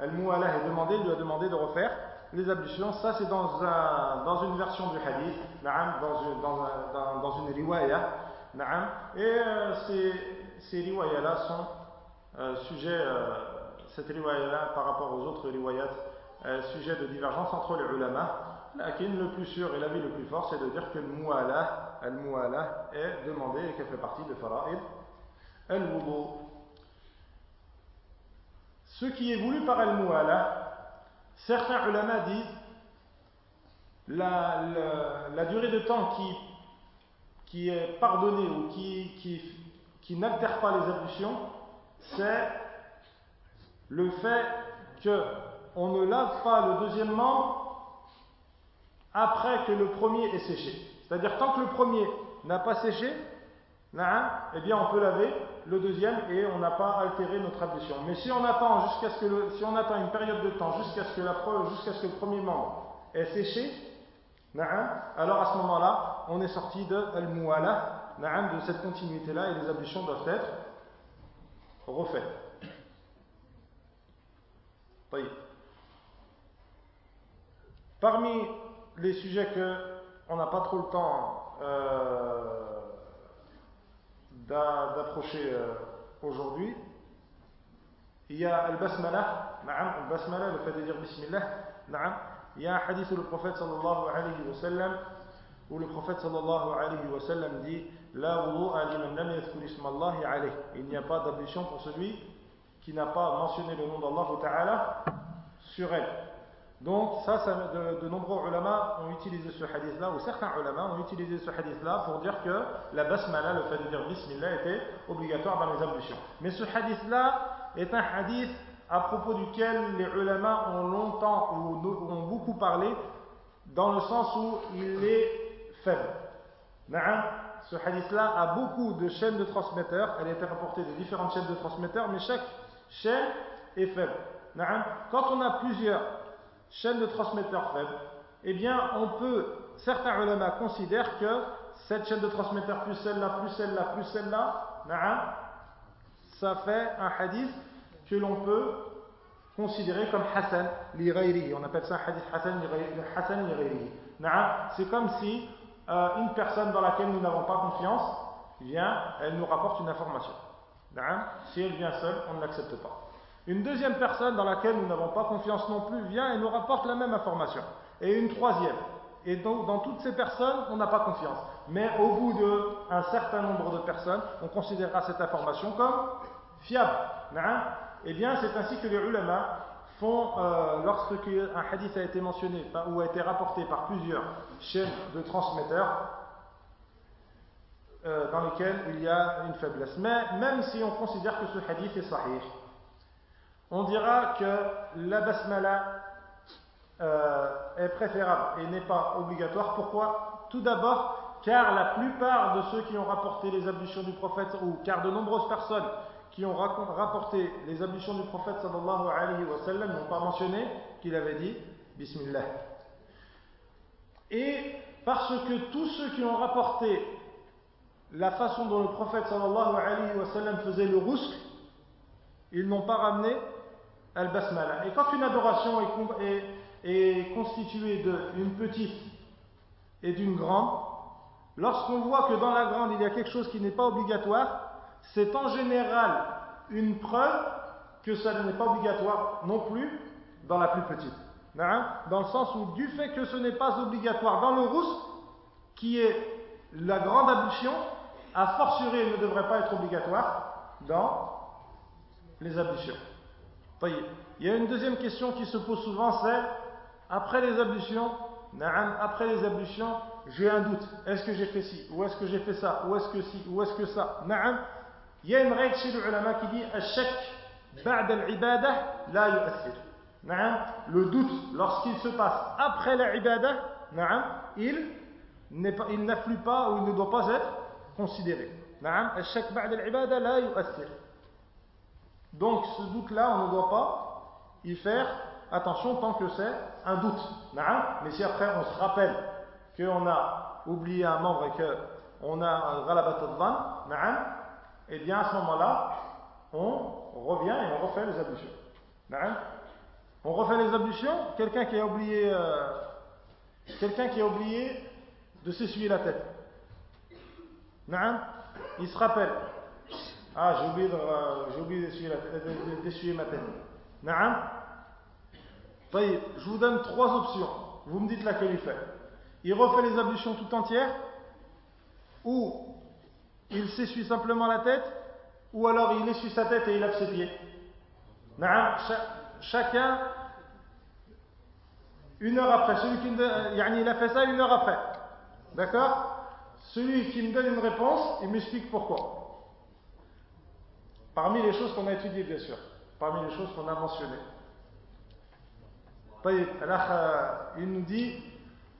est demandé, il lui a demandé de refaire les ablutions. Ça, c'est dans, un, dans une version du hadith, dans une, riwaya. Et euh, ces, ces riwayas-là sont euh, sujets, euh, cette riwaya-là par rapport aux autres riwayats, euh, sujet de divergence entre les ulama. Lakin, le plus sûr et l'avis le plus fort, c'est de dire que le al mu'ala est demandé et qu'elle fait partie de fara'id al-wudu. Ce qui est voulu par al mu'ala, certains ulama disent la, durée de temps qui, qui est pardonnée ou qui, qui n'altère pas les ablutions, c'est le fait que on ne lave pas le deuxième membre après que le premier est séché. C'est-à-dire tant que le premier n'a pas séché, eh bien on peut laver le deuxième et on n'a pas altéré notre ablution. Mais si on attend jusqu'à ce que le, si on attend une période de temps jusqu'à ce que la jusqu'à ce que le premier membre est séché, alors à ce moment-là, on est sorti de al-muwala, de cette continuité-là et les ablutions doivent être refaites. Parmi les sujets que on n'a pas trop le temps euh, d'approcher euh, aujourd'hui, il y a Al-Basmala, Al-Basmala, le fait de dire Bismillah, il y a un hadith où le prophète sallallahu alayhi wa sallam, où le prophète sallallahu alayhi wa sallam dit La Il n'y a pas d'ablution pour celui qui n'a pas mentionné le nom d'Allah Ta'ala sur elle. Donc, ça, de, nombreux ulama ont utilisé ce hadith-là, ou certains ulama ont utilisé ce hadith-là pour dire que la basmala, le fait de dire bismillah, était obligatoire dans les ablutions. Mais ce hadith-là est un hadith à propos duquel les ulama ont longtemps ou ont beaucoup parlé, dans le sens où il est faible. Ce hadith-là a beaucoup de chaînes de transmetteurs, elle a été rapportée de différentes chaînes de transmetteurs, mais chaque chaîne est faible. Quand on a plusieurs chaîne de transmetteurs faible, eh bien, on peut, certains ulama considèrent que cette chaîne de transmetteurs plus celle-là, plus celle-là, plus celle-là, ça fait un hadith que l'on peut considérer comme Hassan li On appelle ça un hadith Hassan li C'est comme si euh, une personne dans laquelle nous n'avons pas confiance vient, elle nous rapporte une information. Si elle vient seule, on ne l'accepte pas. Une deuxième personne dans laquelle nous n'avons pas confiance non plus vient et nous rapporte la même information. Et une troisième. Et donc, dans toutes ces personnes, on n'a pas confiance. Mais au bout d'un certain nombre de personnes, on considérera cette information comme fiable. Eh bien, c'est ainsi que les ulama font, euh, lorsqu'un hadith a été mentionné ou a été rapporté par plusieurs chaînes de transmetteurs, euh, dans lesquelles il y a une faiblesse. Mais même si on considère que ce hadith est sahih, on dira que la basmala euh, est préférable et n'est pas obligatoire. Pourquoi? Tout d'abord, car la plupart de ceux qui ont rapporté les ablutions du prophète, ou car de nombreuses personnes qui ont rapporté les ablutions du prophète sallallahu alayhi wa sallam n'ont pas mentionné qu'il avait dit Bismillah. Et parce que tous ceux qui ont rapporté la façon dont le prophète sallallahu alayhi wa sallam faisait le rousque, ils n'ont pas ramené al-basmala. Et quand une adoration est, est, constituée d'une petite et d'une grande, lorsqu'on voit que dans la grande il y a quelque chose qui n'est pas obligatoire, c'est en général une preuve que ça n'est pas obligatoire non plus dans la plus petite. Dans le sens où du fait que ce n'est pas obligatoire dans le rousse, qui est la grande ablution, a fortiori ne devrait pas être obligatoire dans les ablutions. Il y a une deuxième question qui se pose souvent, c'est après les ablutions, après les ablutions, j'ai un doute. Est-ce que j'ai fait ci? Ou est-ce que j'ai fait ça? Ou est-ce que ci? Ou est-ce que ça? Il y a une règle chez les ulama qui dit le doute, lorsqu'il se passe après la ibadah, il n'afflue pas ou il ne doit pas être considéré. Donc ce doute-là, on ne doit pas y faire attention tant que c'est un doute. Mais si après on se rappelle qu'on a oublié un membre et qu'on a un al eh bien à ce moment-là, on revient et on refait les ablutions. On refait les ablutions, quelqu'un qui a oublié euh, quelqu'un qui a oublié de s'essuyer la tête. Il se rappelle. Ah, j'ai oublié, euh, d'essuyer ma tête. Je vous donne trois options. Vous me dites laquelle il fait. Il refait les ablutions tout entières, ou il s'essuie simplement la tête, ou alors il essuie sa tête et il lave ses pieds. Chacun, une heure après. Celui qui il a fait ça une heure après. D'accord? Celui qui me donne une réponse, il m'explique pourquoi. Parmi les choses qu'on a étudiées, bien sûr. Parmi les choses qu'on a mentionnées. Euh, il nous dit,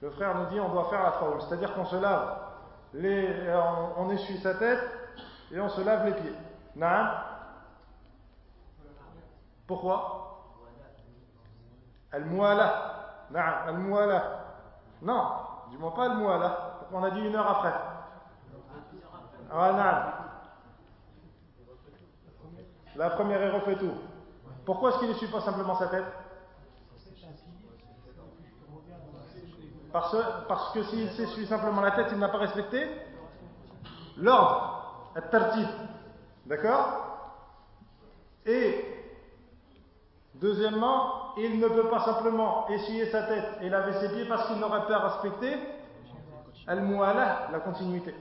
le frère nous dit, on doit faire la forme. C'est-à-dire qu'on se lave, on, essuie sa tête et on se lave les pieds. Non Pourquoi? Al-Mu'ala. Al-Mu'ala. Non, dis-moi pas Al-Mu'ala. On a dit une heure après. Ah, non. La première, il refait tout. Pourquoi est-ce qu'il ne suit pas simplement sa tête? Parce, que s'il s'essuie simplement la tête, il n'a pas respecté l'ordre, tartib. D'accord? Et deuxièmement, il ne peut pas simplement essuyer sa tête et laver ses pieds parce qu'il n'aurait pas respecté al-mu'ala, la continuité.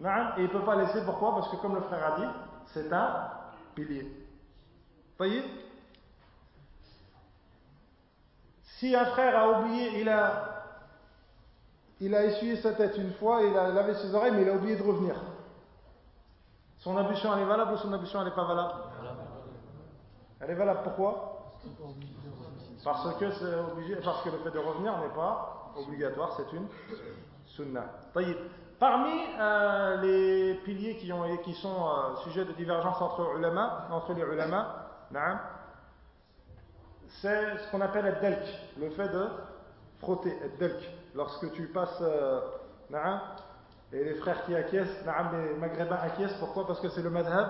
Et il ne peut pas laisser, pourquoi? Parce que comme le frère a dit, c'est un pilier. Voyez? Si un frère a oublié, il a, il a essuyé sa tête une fois, il a lavé ses oreilles, mais il a oublié de revenir. Son ablution, elle est valable ou son ablution, elle n'est pas valable? Elle est valable pourquoi? Parce que le fait de revenir n'est pas obligatoire, c'est une sunnah. Parmi euh, les piliers qui, ont, qui sont euh, sujets de divergence entre, les ulama, c'est ce qu'on appelle le delk, le fait de frotter, delk. Lorsque tu passes, euh, et les frères qui acquiescent, les maghrébins acquiescent, pourquoi? Parce que c'est le madhab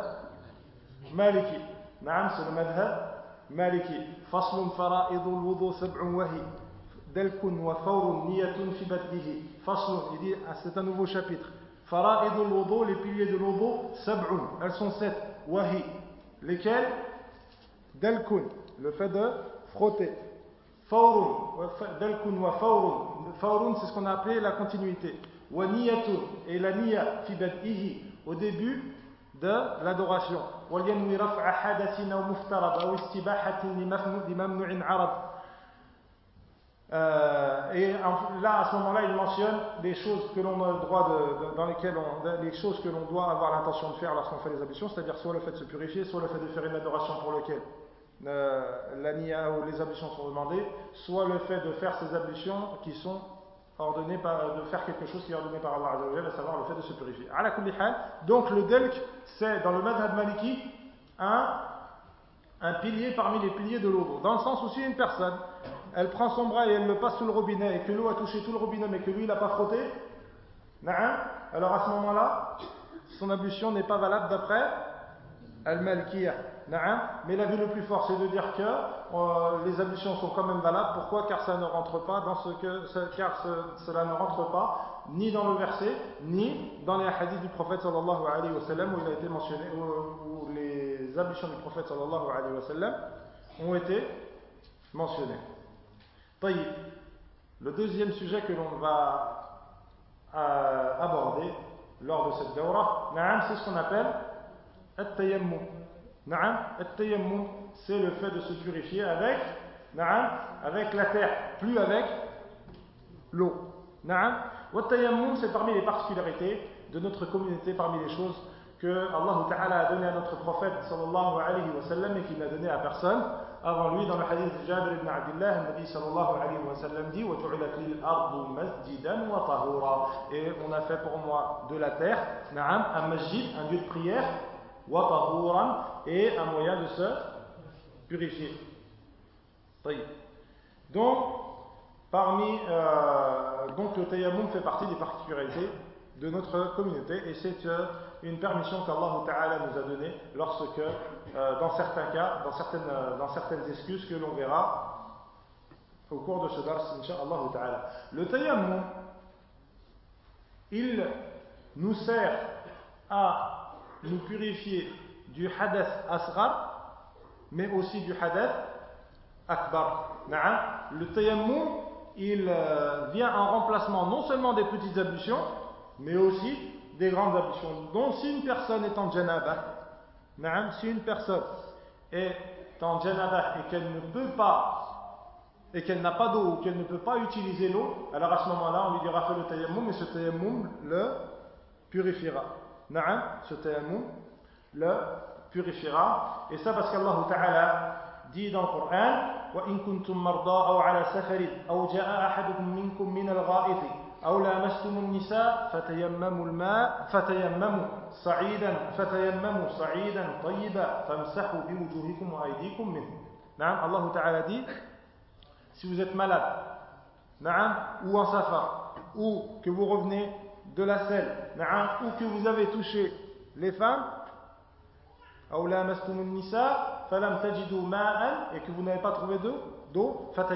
maliki. c'est le madhab maliki. Faslun fara'idul wudu sab'un wahi. Delkun wa fawrun niyatun fi baddihi. Faslun, il dit, ah, c'est un nouveau chapitre. Fara'idul wudu, les piliers de l'wudu, sab'un, elles sont sept. Wahi, lesquels? Delkun, le fait de frotter. Fawrun, delkun wa fawrun. Faurun, c'est ce qu'on a appelé la continuité. Wa et la niya fi bad'ihi, au début de l'adoration. Wa yanwi raf'a hadathin aw muftarad aw istibahatin li mamnu'in euh, et là, à ce moment-là, il mentionne les choses que l'on a le droit de, dans lesquelles les choses que l'on doit avoir l'intention de faire lorsqu'on fait les ablutions, c'est-à-dire soit le fait de se purifier, soit le fait de faire une adoration pour lequel euh, la nia ou les ablutions sont demandées, soit le fait de faire ces ablutions qui sont ordonnées par, de faire quelque chose qui est ordonné par Allah à savoir le fait de se purifier. Donc le delk, c'est dans le madhab maliki un, un pilier parmi les piliers de l'eau. Dans le sens où si une personne elle prend son bras et elle le passe sous le robinet et que l'eau a touché tout le robinet mais que lui il n'a pas frotté, alors à ce moment-là, son ablution n'est pas valable d'après Al-Malkiya. Mais la vue le plus fort, c'est de dire que euh, les ablutions sont quand même valables. Pourquoi? Car ça ne rentre pas dans ce que, car cela ne rentre pas ni dans le verset, ni dans les hadiths du prophète sallallahu alayhi wa sallam où il a été mentionné, où, les ablutions du prophète sallallahu alayhi wa sallam ont été mentionnées. Le deuxième sujet que l'on va euh, aborder lors de cette daura, c'est ce qu'on appelle At-tayammum. Na'am, at-tayammum, c'est le fait de se purifier avec, na'am, avec la terre, plus avec l'eau. Na'am. Wat-tayammum, c'est parmi les particularités de notre communauté, parmi les choses que Allah Ta'ala a donné à notre prophète sallallahu alayhi wa sallam et qu'il n'a donné à personne avant lui dans le hadith de Jabir ibn Abdullah le Nabi sallallahu alayhi wa sallam dit et on a fait pour moi de la terre na'am, un masjid, un lieu de prière wa et un moyen de se purifier donc parmi euh, donc le tayammum fait partie des particularités de notre communauté et c'est euh, une permission qu'Allah Ta'ala nous a donnée lorsque, euh, dans certains cas, dans certaines, dans certaines excuses que l'on verra au cours de ce dars, Inch'Allah Ta'ala. Le tayammum, il nous sert à nous purifier du hadith asghar, mais aussi du hadith akbar. Le tayammum, il vient en remplacement non seulement des petites ablutions, mais aussi des grandes ablutions. Donc si une personne est en janaba, si une personne est en janaba et qu'elle ne peut pas et qu'elle n'a pas d'eau ou qu'elle ne peut pas utiliser l'eau, alors à ce moment-là, on lui dira fais le tayammum et ce tayammum le purifiera. Ce tayammum le purifiera. Et ça parce qu'Allah Ta'ala dit dans le Coran وَإِن كُنتُم مَرْضَىٰ أَوْ عَلَى سَفَرٍ أَوْ جَاءَ أَحَدُكُم مِّنكُم مِّنَ الْغَائِطِ أو لامستم النساء فتيمموا الماء فتيمموا صعيدا فتيمموا صعيدا طيبا فامسحوا بوجوهكم وأيديكم منه نعم الله تعالى dit si vous êtes malade نعم ou en safar ou que vous revenez de la selle, ou que vous avez touché les femmes, et que vous n'avez pas trouvé d'eau, et que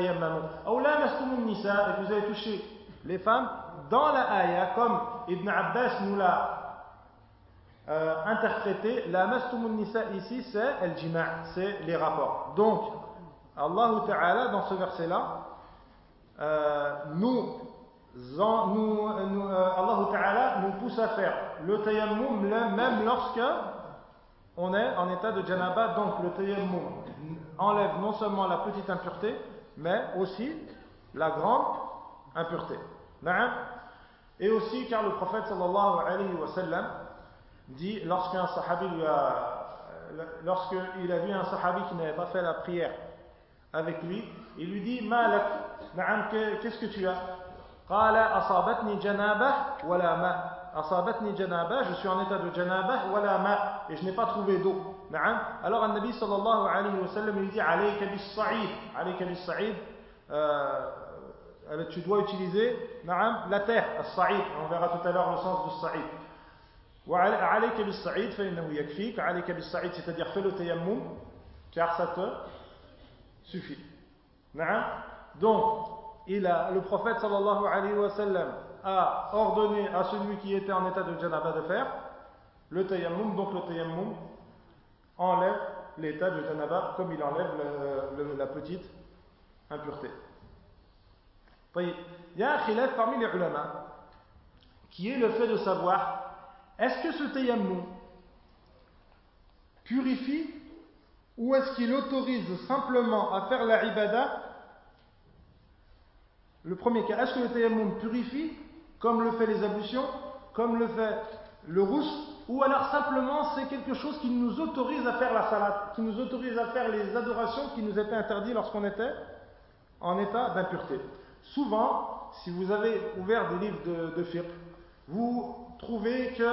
vous avez touché les femmes, dans la ayah, comme Ibn Abbas nous l'a euh, interprété, la nisa ici, c'est el c'est les rapports. Donc, Allah Ta'ala, dans ce verset-là, euh, nous nous, euh, Allah Ta'ala nous pousse à faire le tayammum même lorsque on est en état de janaba. Donc le tayammum enlève non seulement la petite impureté, mais aussi la grande impureté. Et aussi car le prophète sallallahu alayhi wa sallam dit lorsqu'un sahabi lui a lorsqu'il a vu un sahabi qui n'avait pas fait la prière avec lui, il lui dit Malak, qu'est-ce que tu as? Qala asabatni janabah wala ma. Asabatni janabah, je suis en état de janabah wala ma et je n'ai pas trouvé d'eau. Alors un nabi sallallahu alayhi wa sallam il dit sa'id, alayka bis sa'id euh, tu dois utiliser la terre, as-sa'id. On verra tout à l'heure le sens du sa'id. وعليك بالصعيد فإنه يكفيك عليك بالصعيد c'est-à-dire fais le tayammum car ça te suffit donc il a, le prophète sallallahu alayhi wa sallam a ordonné à celui qui était en état de janaba de faire le tayammum. Donc le tayammum enlève l'état de janaba comme il enlève la petite impureté. Il y a un khilaf parmi les ulama qui est le fait de savoir est-ce que ce tayammum purifie ou est-ce qu'il autorise simplement à faire la ibada Le premier cas, est-ce que le tayammum purifie comme le fait les ablutions, comme le fait le rousse, ou alors simplement c'est quelque chose qui nous autorise à faire la salade, qui nous autorise à faire les adorations qui nous étaient interdites lorsqu'on était en état d'impureté? Souvent, si vous avez ouvert des livres de, de vous trouvez que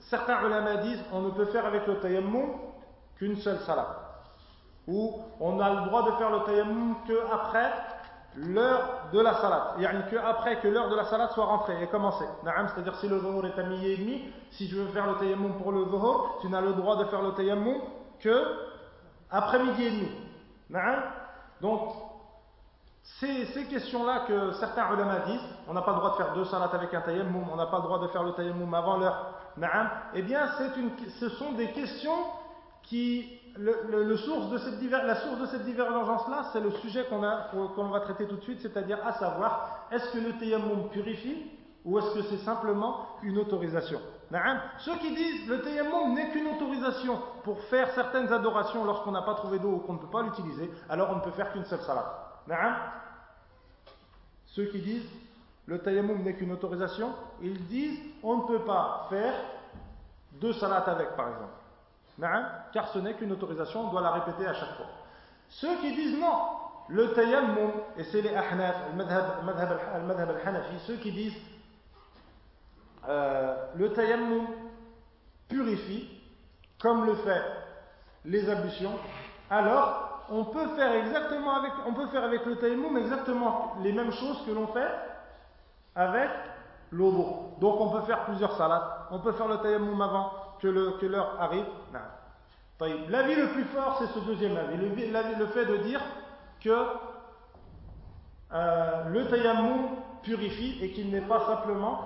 certains ulama disent on ne peut faire avec le tayammum qu'une seule salat. Ou on a le droit de faire le tayammum qu'après l'heure de la salat. que après que l'heure de la salat soit rentrée et commencée. C'est-à-dire si le zuhur est à midi et demi, si je veux faire le tayammum pour le zuhur, tu n'as le droit de faire le tayammum que après midi et demi. Donc, ces, ces questions-là que certains ulama disent, on n'a pas le droit de faire deux salats avec un tayammum, on n'a pas le droit de faire le tayammum avant l'heure, eh bien une, ce sont des questions qui, la source de cette divergence-là, c'est le sujet qu'on va traiter tout de suite, c'est-à-dire à savoir, est-ce que le tayammum purifie ou est-ce que c'est simplement une autorisation? Ceux qui disent le tayammum n'est qu'une autorisation pour faire certaines adorations lorsqu'on n'a pas trouvé d'eau ou qu'on ne peut pas l'utiliser, alors on ne peut faire qu'une seule salat. Ceux qui disent le tayammum n'est qu'une autorisation, ils disent on ne peut pas faire deux salats avec par exemple. Car ce n'est qu'une autorisation, on doit la répéter à chaque fois. Ceux qui disent non, le tayammum, et c'est les ahnaf, al-madhab al-hanafi, ceux qui disent euh, le tayammum purifie, comme le fait les ablutions, alors on peut faire exactement avec, on peut faire avec le tayammum exactement les mêmes choses que l'on fait avec l'eau. Donc on peut faire plusieurs salades, on peut faire le tayammum avant que l'heure que arrive. L'avis le plus fort, c'est ce deuxième avis, le, le, fait de dire que euh, le tayammum purifie et qu'il n'est pas simplement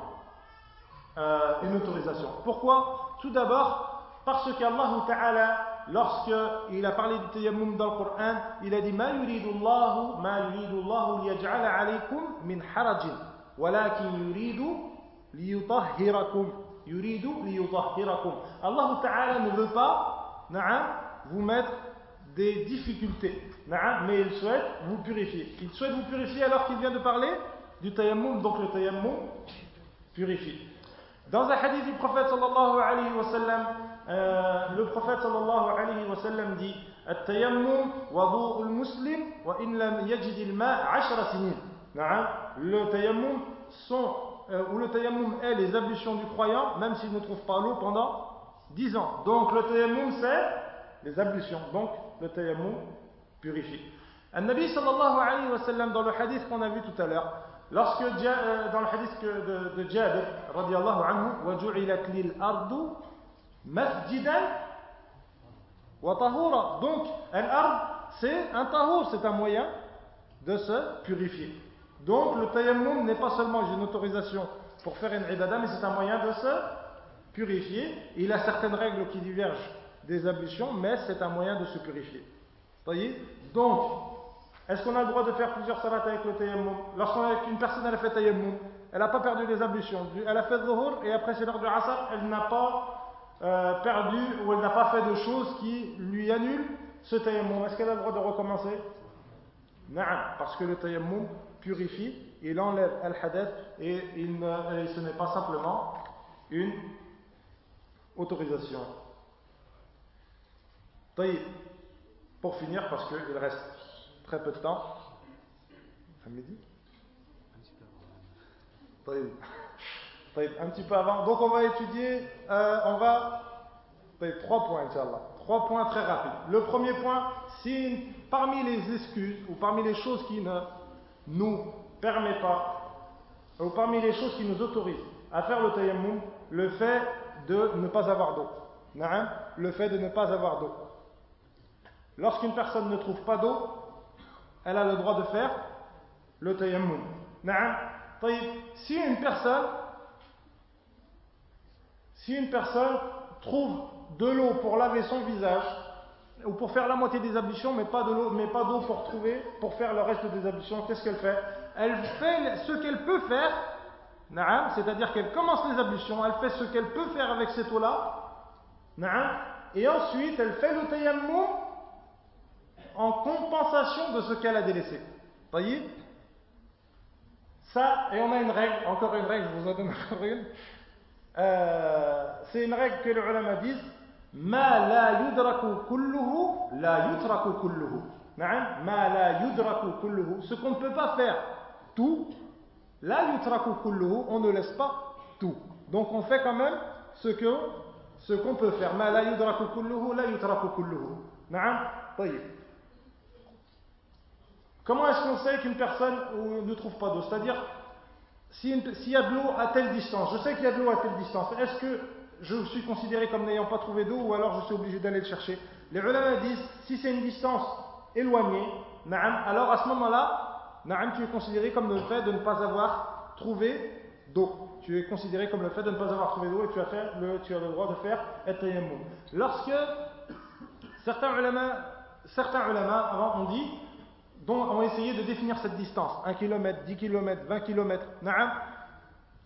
euh, une autorisation. Pourquoi? Tout d'abord, parce qu'Allah Ta'ala, lorsqu'il a parlé du tayammum dans le Coran, il a dit Ma yuridullahu, ma yuridullahu liyaj'ala alaykum min harajin, walakin yuridu liyutahhirakum. Yuridu liyutahhirakum. Allah Ta'ala ne veut pas vous mettre des difficultés, mais il souhaite vous purifier. Il souhaite vous purifier alors qu'il vient de parler du tayammum, donc le tayammum purifie. Dans un hadith du prophète sallallahu alayhi wa sallam, euh, le prophète sallallahu alayhi wa sallam dit التيمم وضوء المسلم وإن لم يجد الماء عشر سنين نعم le tayammum sont euh, ou le tayammum est les ablutions du croyant même s'il ne trouve pas l'eau pendant 10 ans donc le tayammum c'est les ablutions donc le tayammum purifie النبي صلى الله عليه وسلم dans le hadith qu'on a vu tout à l'heure Lorsque, euh, dans le hadith de, de Jabir, radiallahu anhu, وَجُعِلَتْ لِلْأَرْضُ مَسْجِدًا وَطَهُورًا Donc, l'ard, c'est un tahour, c'est un moyen de se purifier. Donc, le tayammum n'est pas seulement une autorisation pour faire une ibadah, mais c'est un moyen de se purifier. Il a certaines règles qui divergent des ablutions, mais c'est un moyen de se purifier. Voyez? Donc, est-ce qu'on a le droit de faire plusieurs salats avec le tayammum? Lorsqu'une personne a fait tayammum, elle n'a pas perdu les ablutions. Elle a fait dhuhr et après c'est l'heure du asr, elle n'a pas euh, perdu ou elle n'a pas fait de choses qui lui annulent ce tayammum. Est-ce qu'elle a le droit de recommencer? Non, parce que le tayammum purifie, il enlève al-hadath et, ce n'est pas simplement une autorisation. Pour finir, parce qu'il reste très peu de temps. un petit peu avant. Donc on va étudier, euh, on va. Trois points, Inch'Allah. Trois points très rapides. Le premier point, parmi les excuses ou parmi les choses qui ne nous permettent pas, ou parmi les choses qui nous autorisent à faire le tayammum, le fait de ne pas avoir d'eau. Le fait de ne pas avoir d'eau. Lorsqu'une personne ne trouve pas d'eau, elle a le droit de faire le tayammum. Si une personne si une personne trouve de l'eau pour laver son visage ou pour faire la moitié des ablutions mais pas d'eau pour trouver pour faire le reste des ablutions, qu'est-ce qu'elle fait? Elle fait ce qu'elle peut faire c'est-à-dire qu'elle commence les ablutions, elle fait ce qu'elle peut faire avec cette eau-là, et ensuite elle fait le tayammum en compensation de ce qu'elle a délaissé. Voyez? Ça, et on a une règle, encore une règle, je vous en donne encore une. *laughs* Euh, c'est une règle que les ulama disent Ma la yudraku kulluhu, la yutraku kulluhu. Ma la yudraku kulluhu. Ce qu'on ne peut pas faire tout, la yutraku kulluhu, on ne laisse pas tout. Donc on fait quand même ce qu'on ce qu'on peut faire. Ma la yudraku kulluhu, la yutraku kulluhu. Na'am Comment est-ce qu'on sait qu'une personne ne trouve pas d'eau? C'est-à-dire, s'il y a de l'eau à telle distance, je sais qu'il y a de l'eau à telle distance, est-ce que je suis considéré comme n'ayant pas trouvé d'eau ou alors je suis obligé d'aller le chercher Les ulama disent, si c'est une distance éloignée, alors à ce moment-là, tu es considéré comme le fait de ne pas avoir trouvé d'eau. Tu es considéré comme le fait de ne pas avoir trouvé d'eau et tu as, le, droit de faire et Lorsque certains ulama, certains ulama avant dit dont ont essayé de définir cette distance, 1 km, 10 km, 20 km,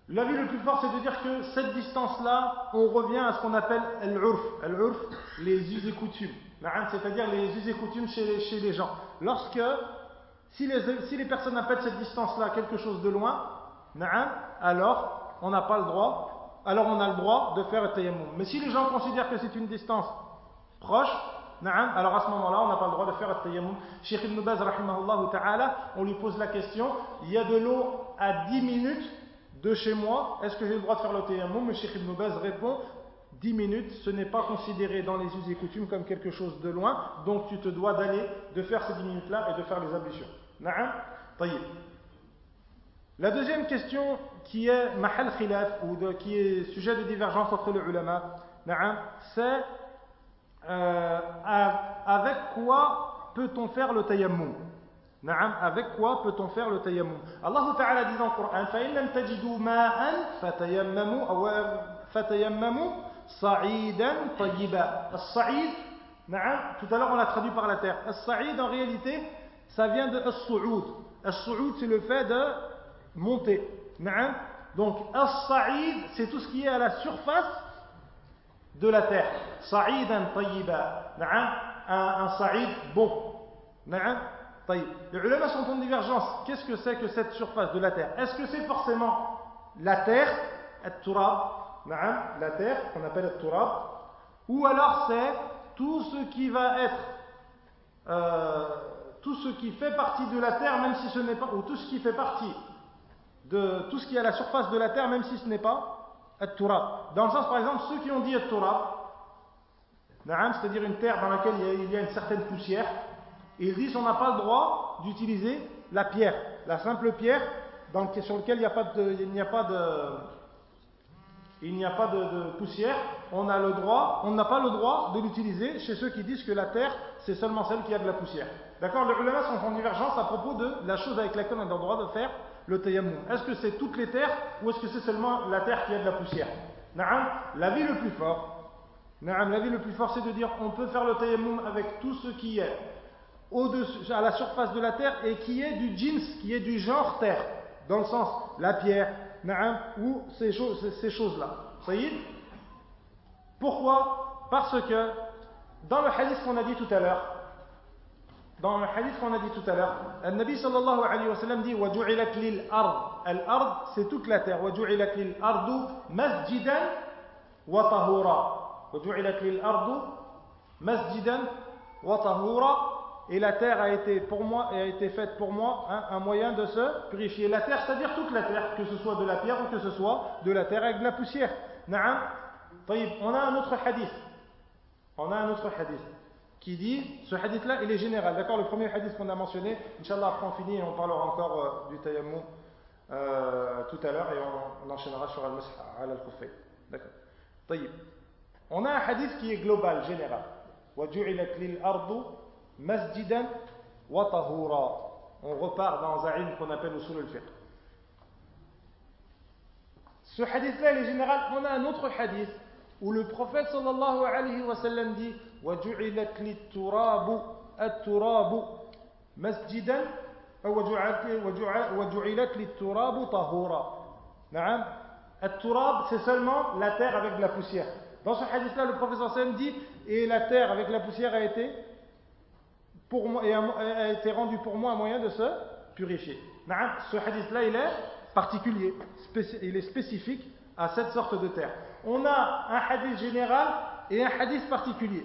L'avis le plus fort, c'est de dire que cette distance-là, on revient à ce qu'on appelle l'urf. L'urf, les us et coutumes. C'est-à-dire les us et coutumes chez les, gens. Lorsque, si les, si les personnes appellent cette distance-là quelque chose de loin, alors on n'a pas le droit, alors on a le droit de faire tayammum. Mais si les gens considèrent que c'est une distance proche, alors à ce moment-là, on n'a pas le droit de faire tayammum. Cheikh Ibn Baz, on lui pose la question, il y a de l'eau à 10 minutes de chez moi, est-ce que j'ai le droit de faire le tayammum Le Cheikh Ibn répond 10 minutes, ce n'est pas considéré dans les us et coutumes comme quelque chose de loin, donc tu te dois d'aller, de faire ces 10 minutes-là et de faire les ablutions. Na'am. La deuxième question qui est mahal khilaf, ou qui est sujet de divergence entre les ulama, c'est euh, avec quoi peut-on faire le tayammum? نعم avec quoi peut-on faire le tayammum Allah Ta'ala dit dans le Coran فإن لم تجدوا ماء فتيمموا أو فتيمموا صعيدا طيبا الصعيد نعم tout à l'heure on l'a traduit par la terre الصعيد en réalité ça vient de الصعود الصعود c'est le fait de monter نعم donc الصعيد c'est tout ce qui est à la surface de la terre صعيدا طيبا نعم un, un صعيد bon نعم Les ulama sont en divergence. Qu'est-ce que c'est que cette surface de la terre? Est-ce que c'est forcément la terre, la terre qu'on appelle turab, ou alors c'est tout ce qui va être, euh, tout ce qui fait partie de la terre, même si ce n'est pas, ou tout ce qui fait partie de tout ce qui est à la surface de la terre, même si ce n'est pas turab. Dans le sens, par exemple, ceux qui ont dit turab, c'est-à-dire une terre dans laquelle il y a une certaine poussière, ils disent on n'a pas le droit d'utiliser la pierre, la simple pierre sur laquelle il n'y a pas de, poussière. On n'a pas le droit de l'utiliser chez ceux qui disent que la terre c'est seulement celle qui a de la poussière. D'accord Les ulama sont en divergence à propos de la chose avec laquelle on a le droit de faire le tayammum. Est-ce que c'est toutes les terres ou est-ce que c'est seulement la terre qui a de la poussière? La vie le plus fort, la vie le plus fort c'est de dire on peut faire le tayammum avec tout ce qui est à la surface de la terre et qui est du jeans, qui est du genre terre, dans le sens la pierre, ou ces, choses, ces choses-là. Pourquoi Parce que dans le hadith qu'on a dit tout à l'heure, dans le hadith qu'on a dit tout à l'heure, le Nabi sallallahu alayhi wa sallam dit وَجُعِلَتْ لِلْأَرْض Al-ard, c'est toute la terre. وَجُعِلَتْ لِلْأَرْضُ مَسْجِدًا وَطَهُورًا وَجُعِلَتْ لِلْأَرْضُ مَسْجِدًا وَطَهُورًا et la terre a été pour moi et a été faite pour moi hein, un moyen de se purifier. La terre, c'est-à-dire toute la terre, que ce soit de la pierre ou que ce soit de la terre avec de la poussière. Naam. On a un autre hadith. On a un autre hadith qui dit, ce hadith-là, il est général. D'accord Le premier hadith qu'on a mentionné, Inch'Allah, après on finit et on parlera encore euh, du tayammum euh, tout à l'heure et on, enchaînera sur al-masah al-khuffay. D'accord On a un hadith qui est global, général. وَجُعِلَتْ لِلْأَرْضُ masjidan wa tahura. On repart dans un ilm qu'on appelle usul al-fiqh. Ce hadith-là, il est général. On a un autre hadith où le prophète sallallahu alayhi wa sallam dit وَجُعِلَتْ لِلتُّرَابُ التُّرَابُ مسجدا وجعلت للتراب طهورا نعم التراب c'est seulement la terre avec de la poussière dans ce hadith là le prophète sallam dit et la terre avec la poussière a été pour moi, et a été rendu pour moi un moyen de se purifier. Ce hadith-là, il est particulier, il est spécifique à cette sorte de terre. On a un hadith général et un hadith particulier.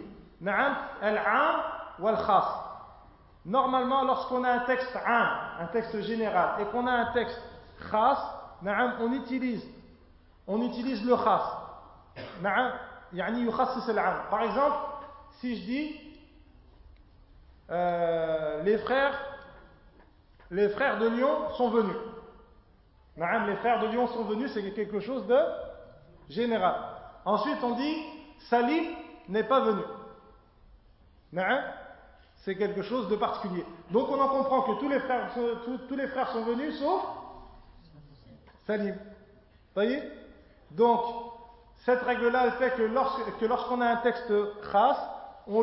Normalement, lorsqu'on a un texte am, un texte général, et qu'on a un texte khas, on utilise, on utilise le khas. Par exemple, si je dis euh, les frères, les frères de Lyon sont venus. Les frères de Lyon sont venus, c'est quelque chose de général. Ensuite, on dit Salim n'est pas venu. C'est quelque chose de particulier. Donc, on en comprend que tous les frères, sont venus sauf Salim. voyez? Donc, cette règle-là, elle fait que lorsqu'on a un texte khas, on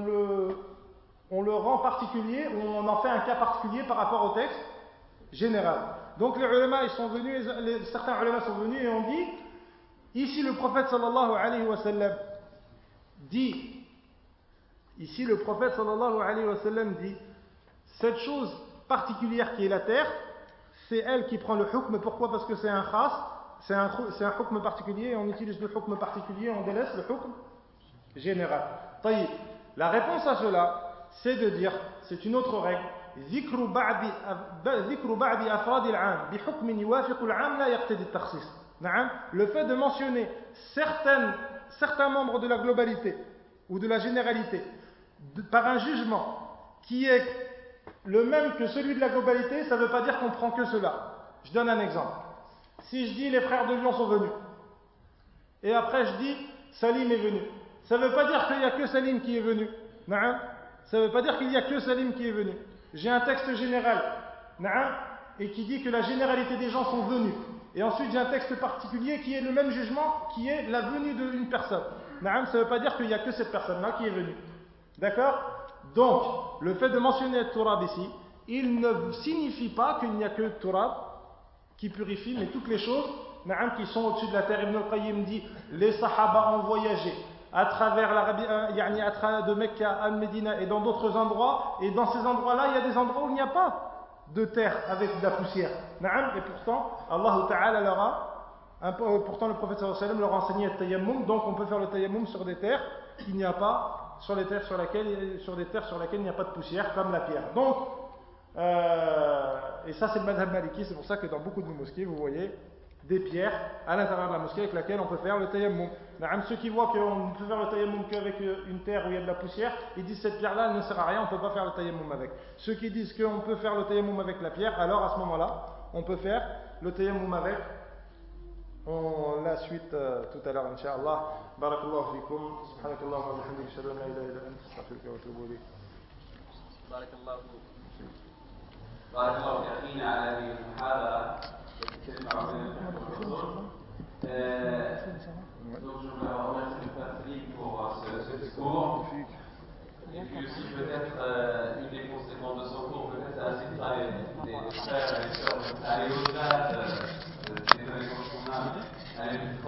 le on le rend particulier ou on en fait un cas particulier par rapport au texte général. Donc les ulama, ils sont venus, certains ulama sont venus et ont dit, ici le prophète sallallahu alayhi wa sallam dit, ici le prophète sallallahu alayhi wa sallam dit, cette chose particulière qui est la terre, c'est elle qui prend le hukm. Pourquoi? Parce que c'est un khas, c'est un, c'est un hukm particulier, on utilise le hukm particulier, on délaisse le hukm général. La réponse à cela, c'est de dire, c'est une autre règle, le fait de mentionner certains membres de la globalité ou de la généralité par un jugement qui est le même que celui de la globalité, ça ne veut pas dire qu'on prend que cela. Je donne un exemple. Si je dis les frères de Lyon sont venus, et après je dis Salim est venu, ça ne veut pas dire qu'il n'y a que Salim qui est venu. Ça ne veut pas dire qu'il n'y a que Salim qui est venu. J'ai un texte général, et qui dit que la généralité des gens sont venus. Et ensuite j'ai un texte particulier qui est le même jugement, qui est la venue d'une personne. Ça ne veut pas dire qu'il n'y a que cette personne-là qui est venue. D'accord? Donc, le fait de mentionner Turab ici, il ne signifie pas qu'il n'y a que Turab qui purifie, mais toutes les choses qui sont au-dessus de la terre. Ibn al-Qayyim dit les Sahaba ont voyagé à travers l'Arabie, euh, à travers de Mecca à Medina et dans d'autres endroits, et dans ces endroits-là, il y a des endroits où il n'y a pas de terre avec de la poussière. Et pourtant, Allah Ta'ala leur a, pourtant le prophète sallam leur a enseigné le tayammum, donc on peut faire le tayammum sur des terres qu'il n'y a pas, sur des terres sur lesquelles il n'y a pas de poussière, comme la pierre. Donc, euh, et ça c'est le madhab maliki, c'est pour ça que dans beaucoup de mosquées, vous voyez, des pierres à l'intérieur de la mosquée avec laquelle on peut faire le tayammum. Ceux qui voient qu'on peut faire le tayammum qu'avec euh, une terre où il y a de la poussière, ils disent cette pierre-là ne sert à rien, on ne peut pas faire le tayammum avec. Ceux qui disent qu'on peut faire le tayammum avec la pierre, alors à ce moment-là, on peut faire le tayammum avec. On la suite euh, tout à l'heure, Inch'Allah. Barakallahu fikum. Subhanakallah wa bihamdik. Shadu an la ilaha illa anta. Astaghfiruka wa atubu ilayk. Barakallahu بارك الله في اخينا على هذه المحاضره donc je voulais remercier Patrick pour ce, discours. Et puis aussi peut-être euh, une des conséquences de son cours, peut-être ça incitera les, les, frères et les sœurs à aller au-delà des connaissances qu'on a, à aller plus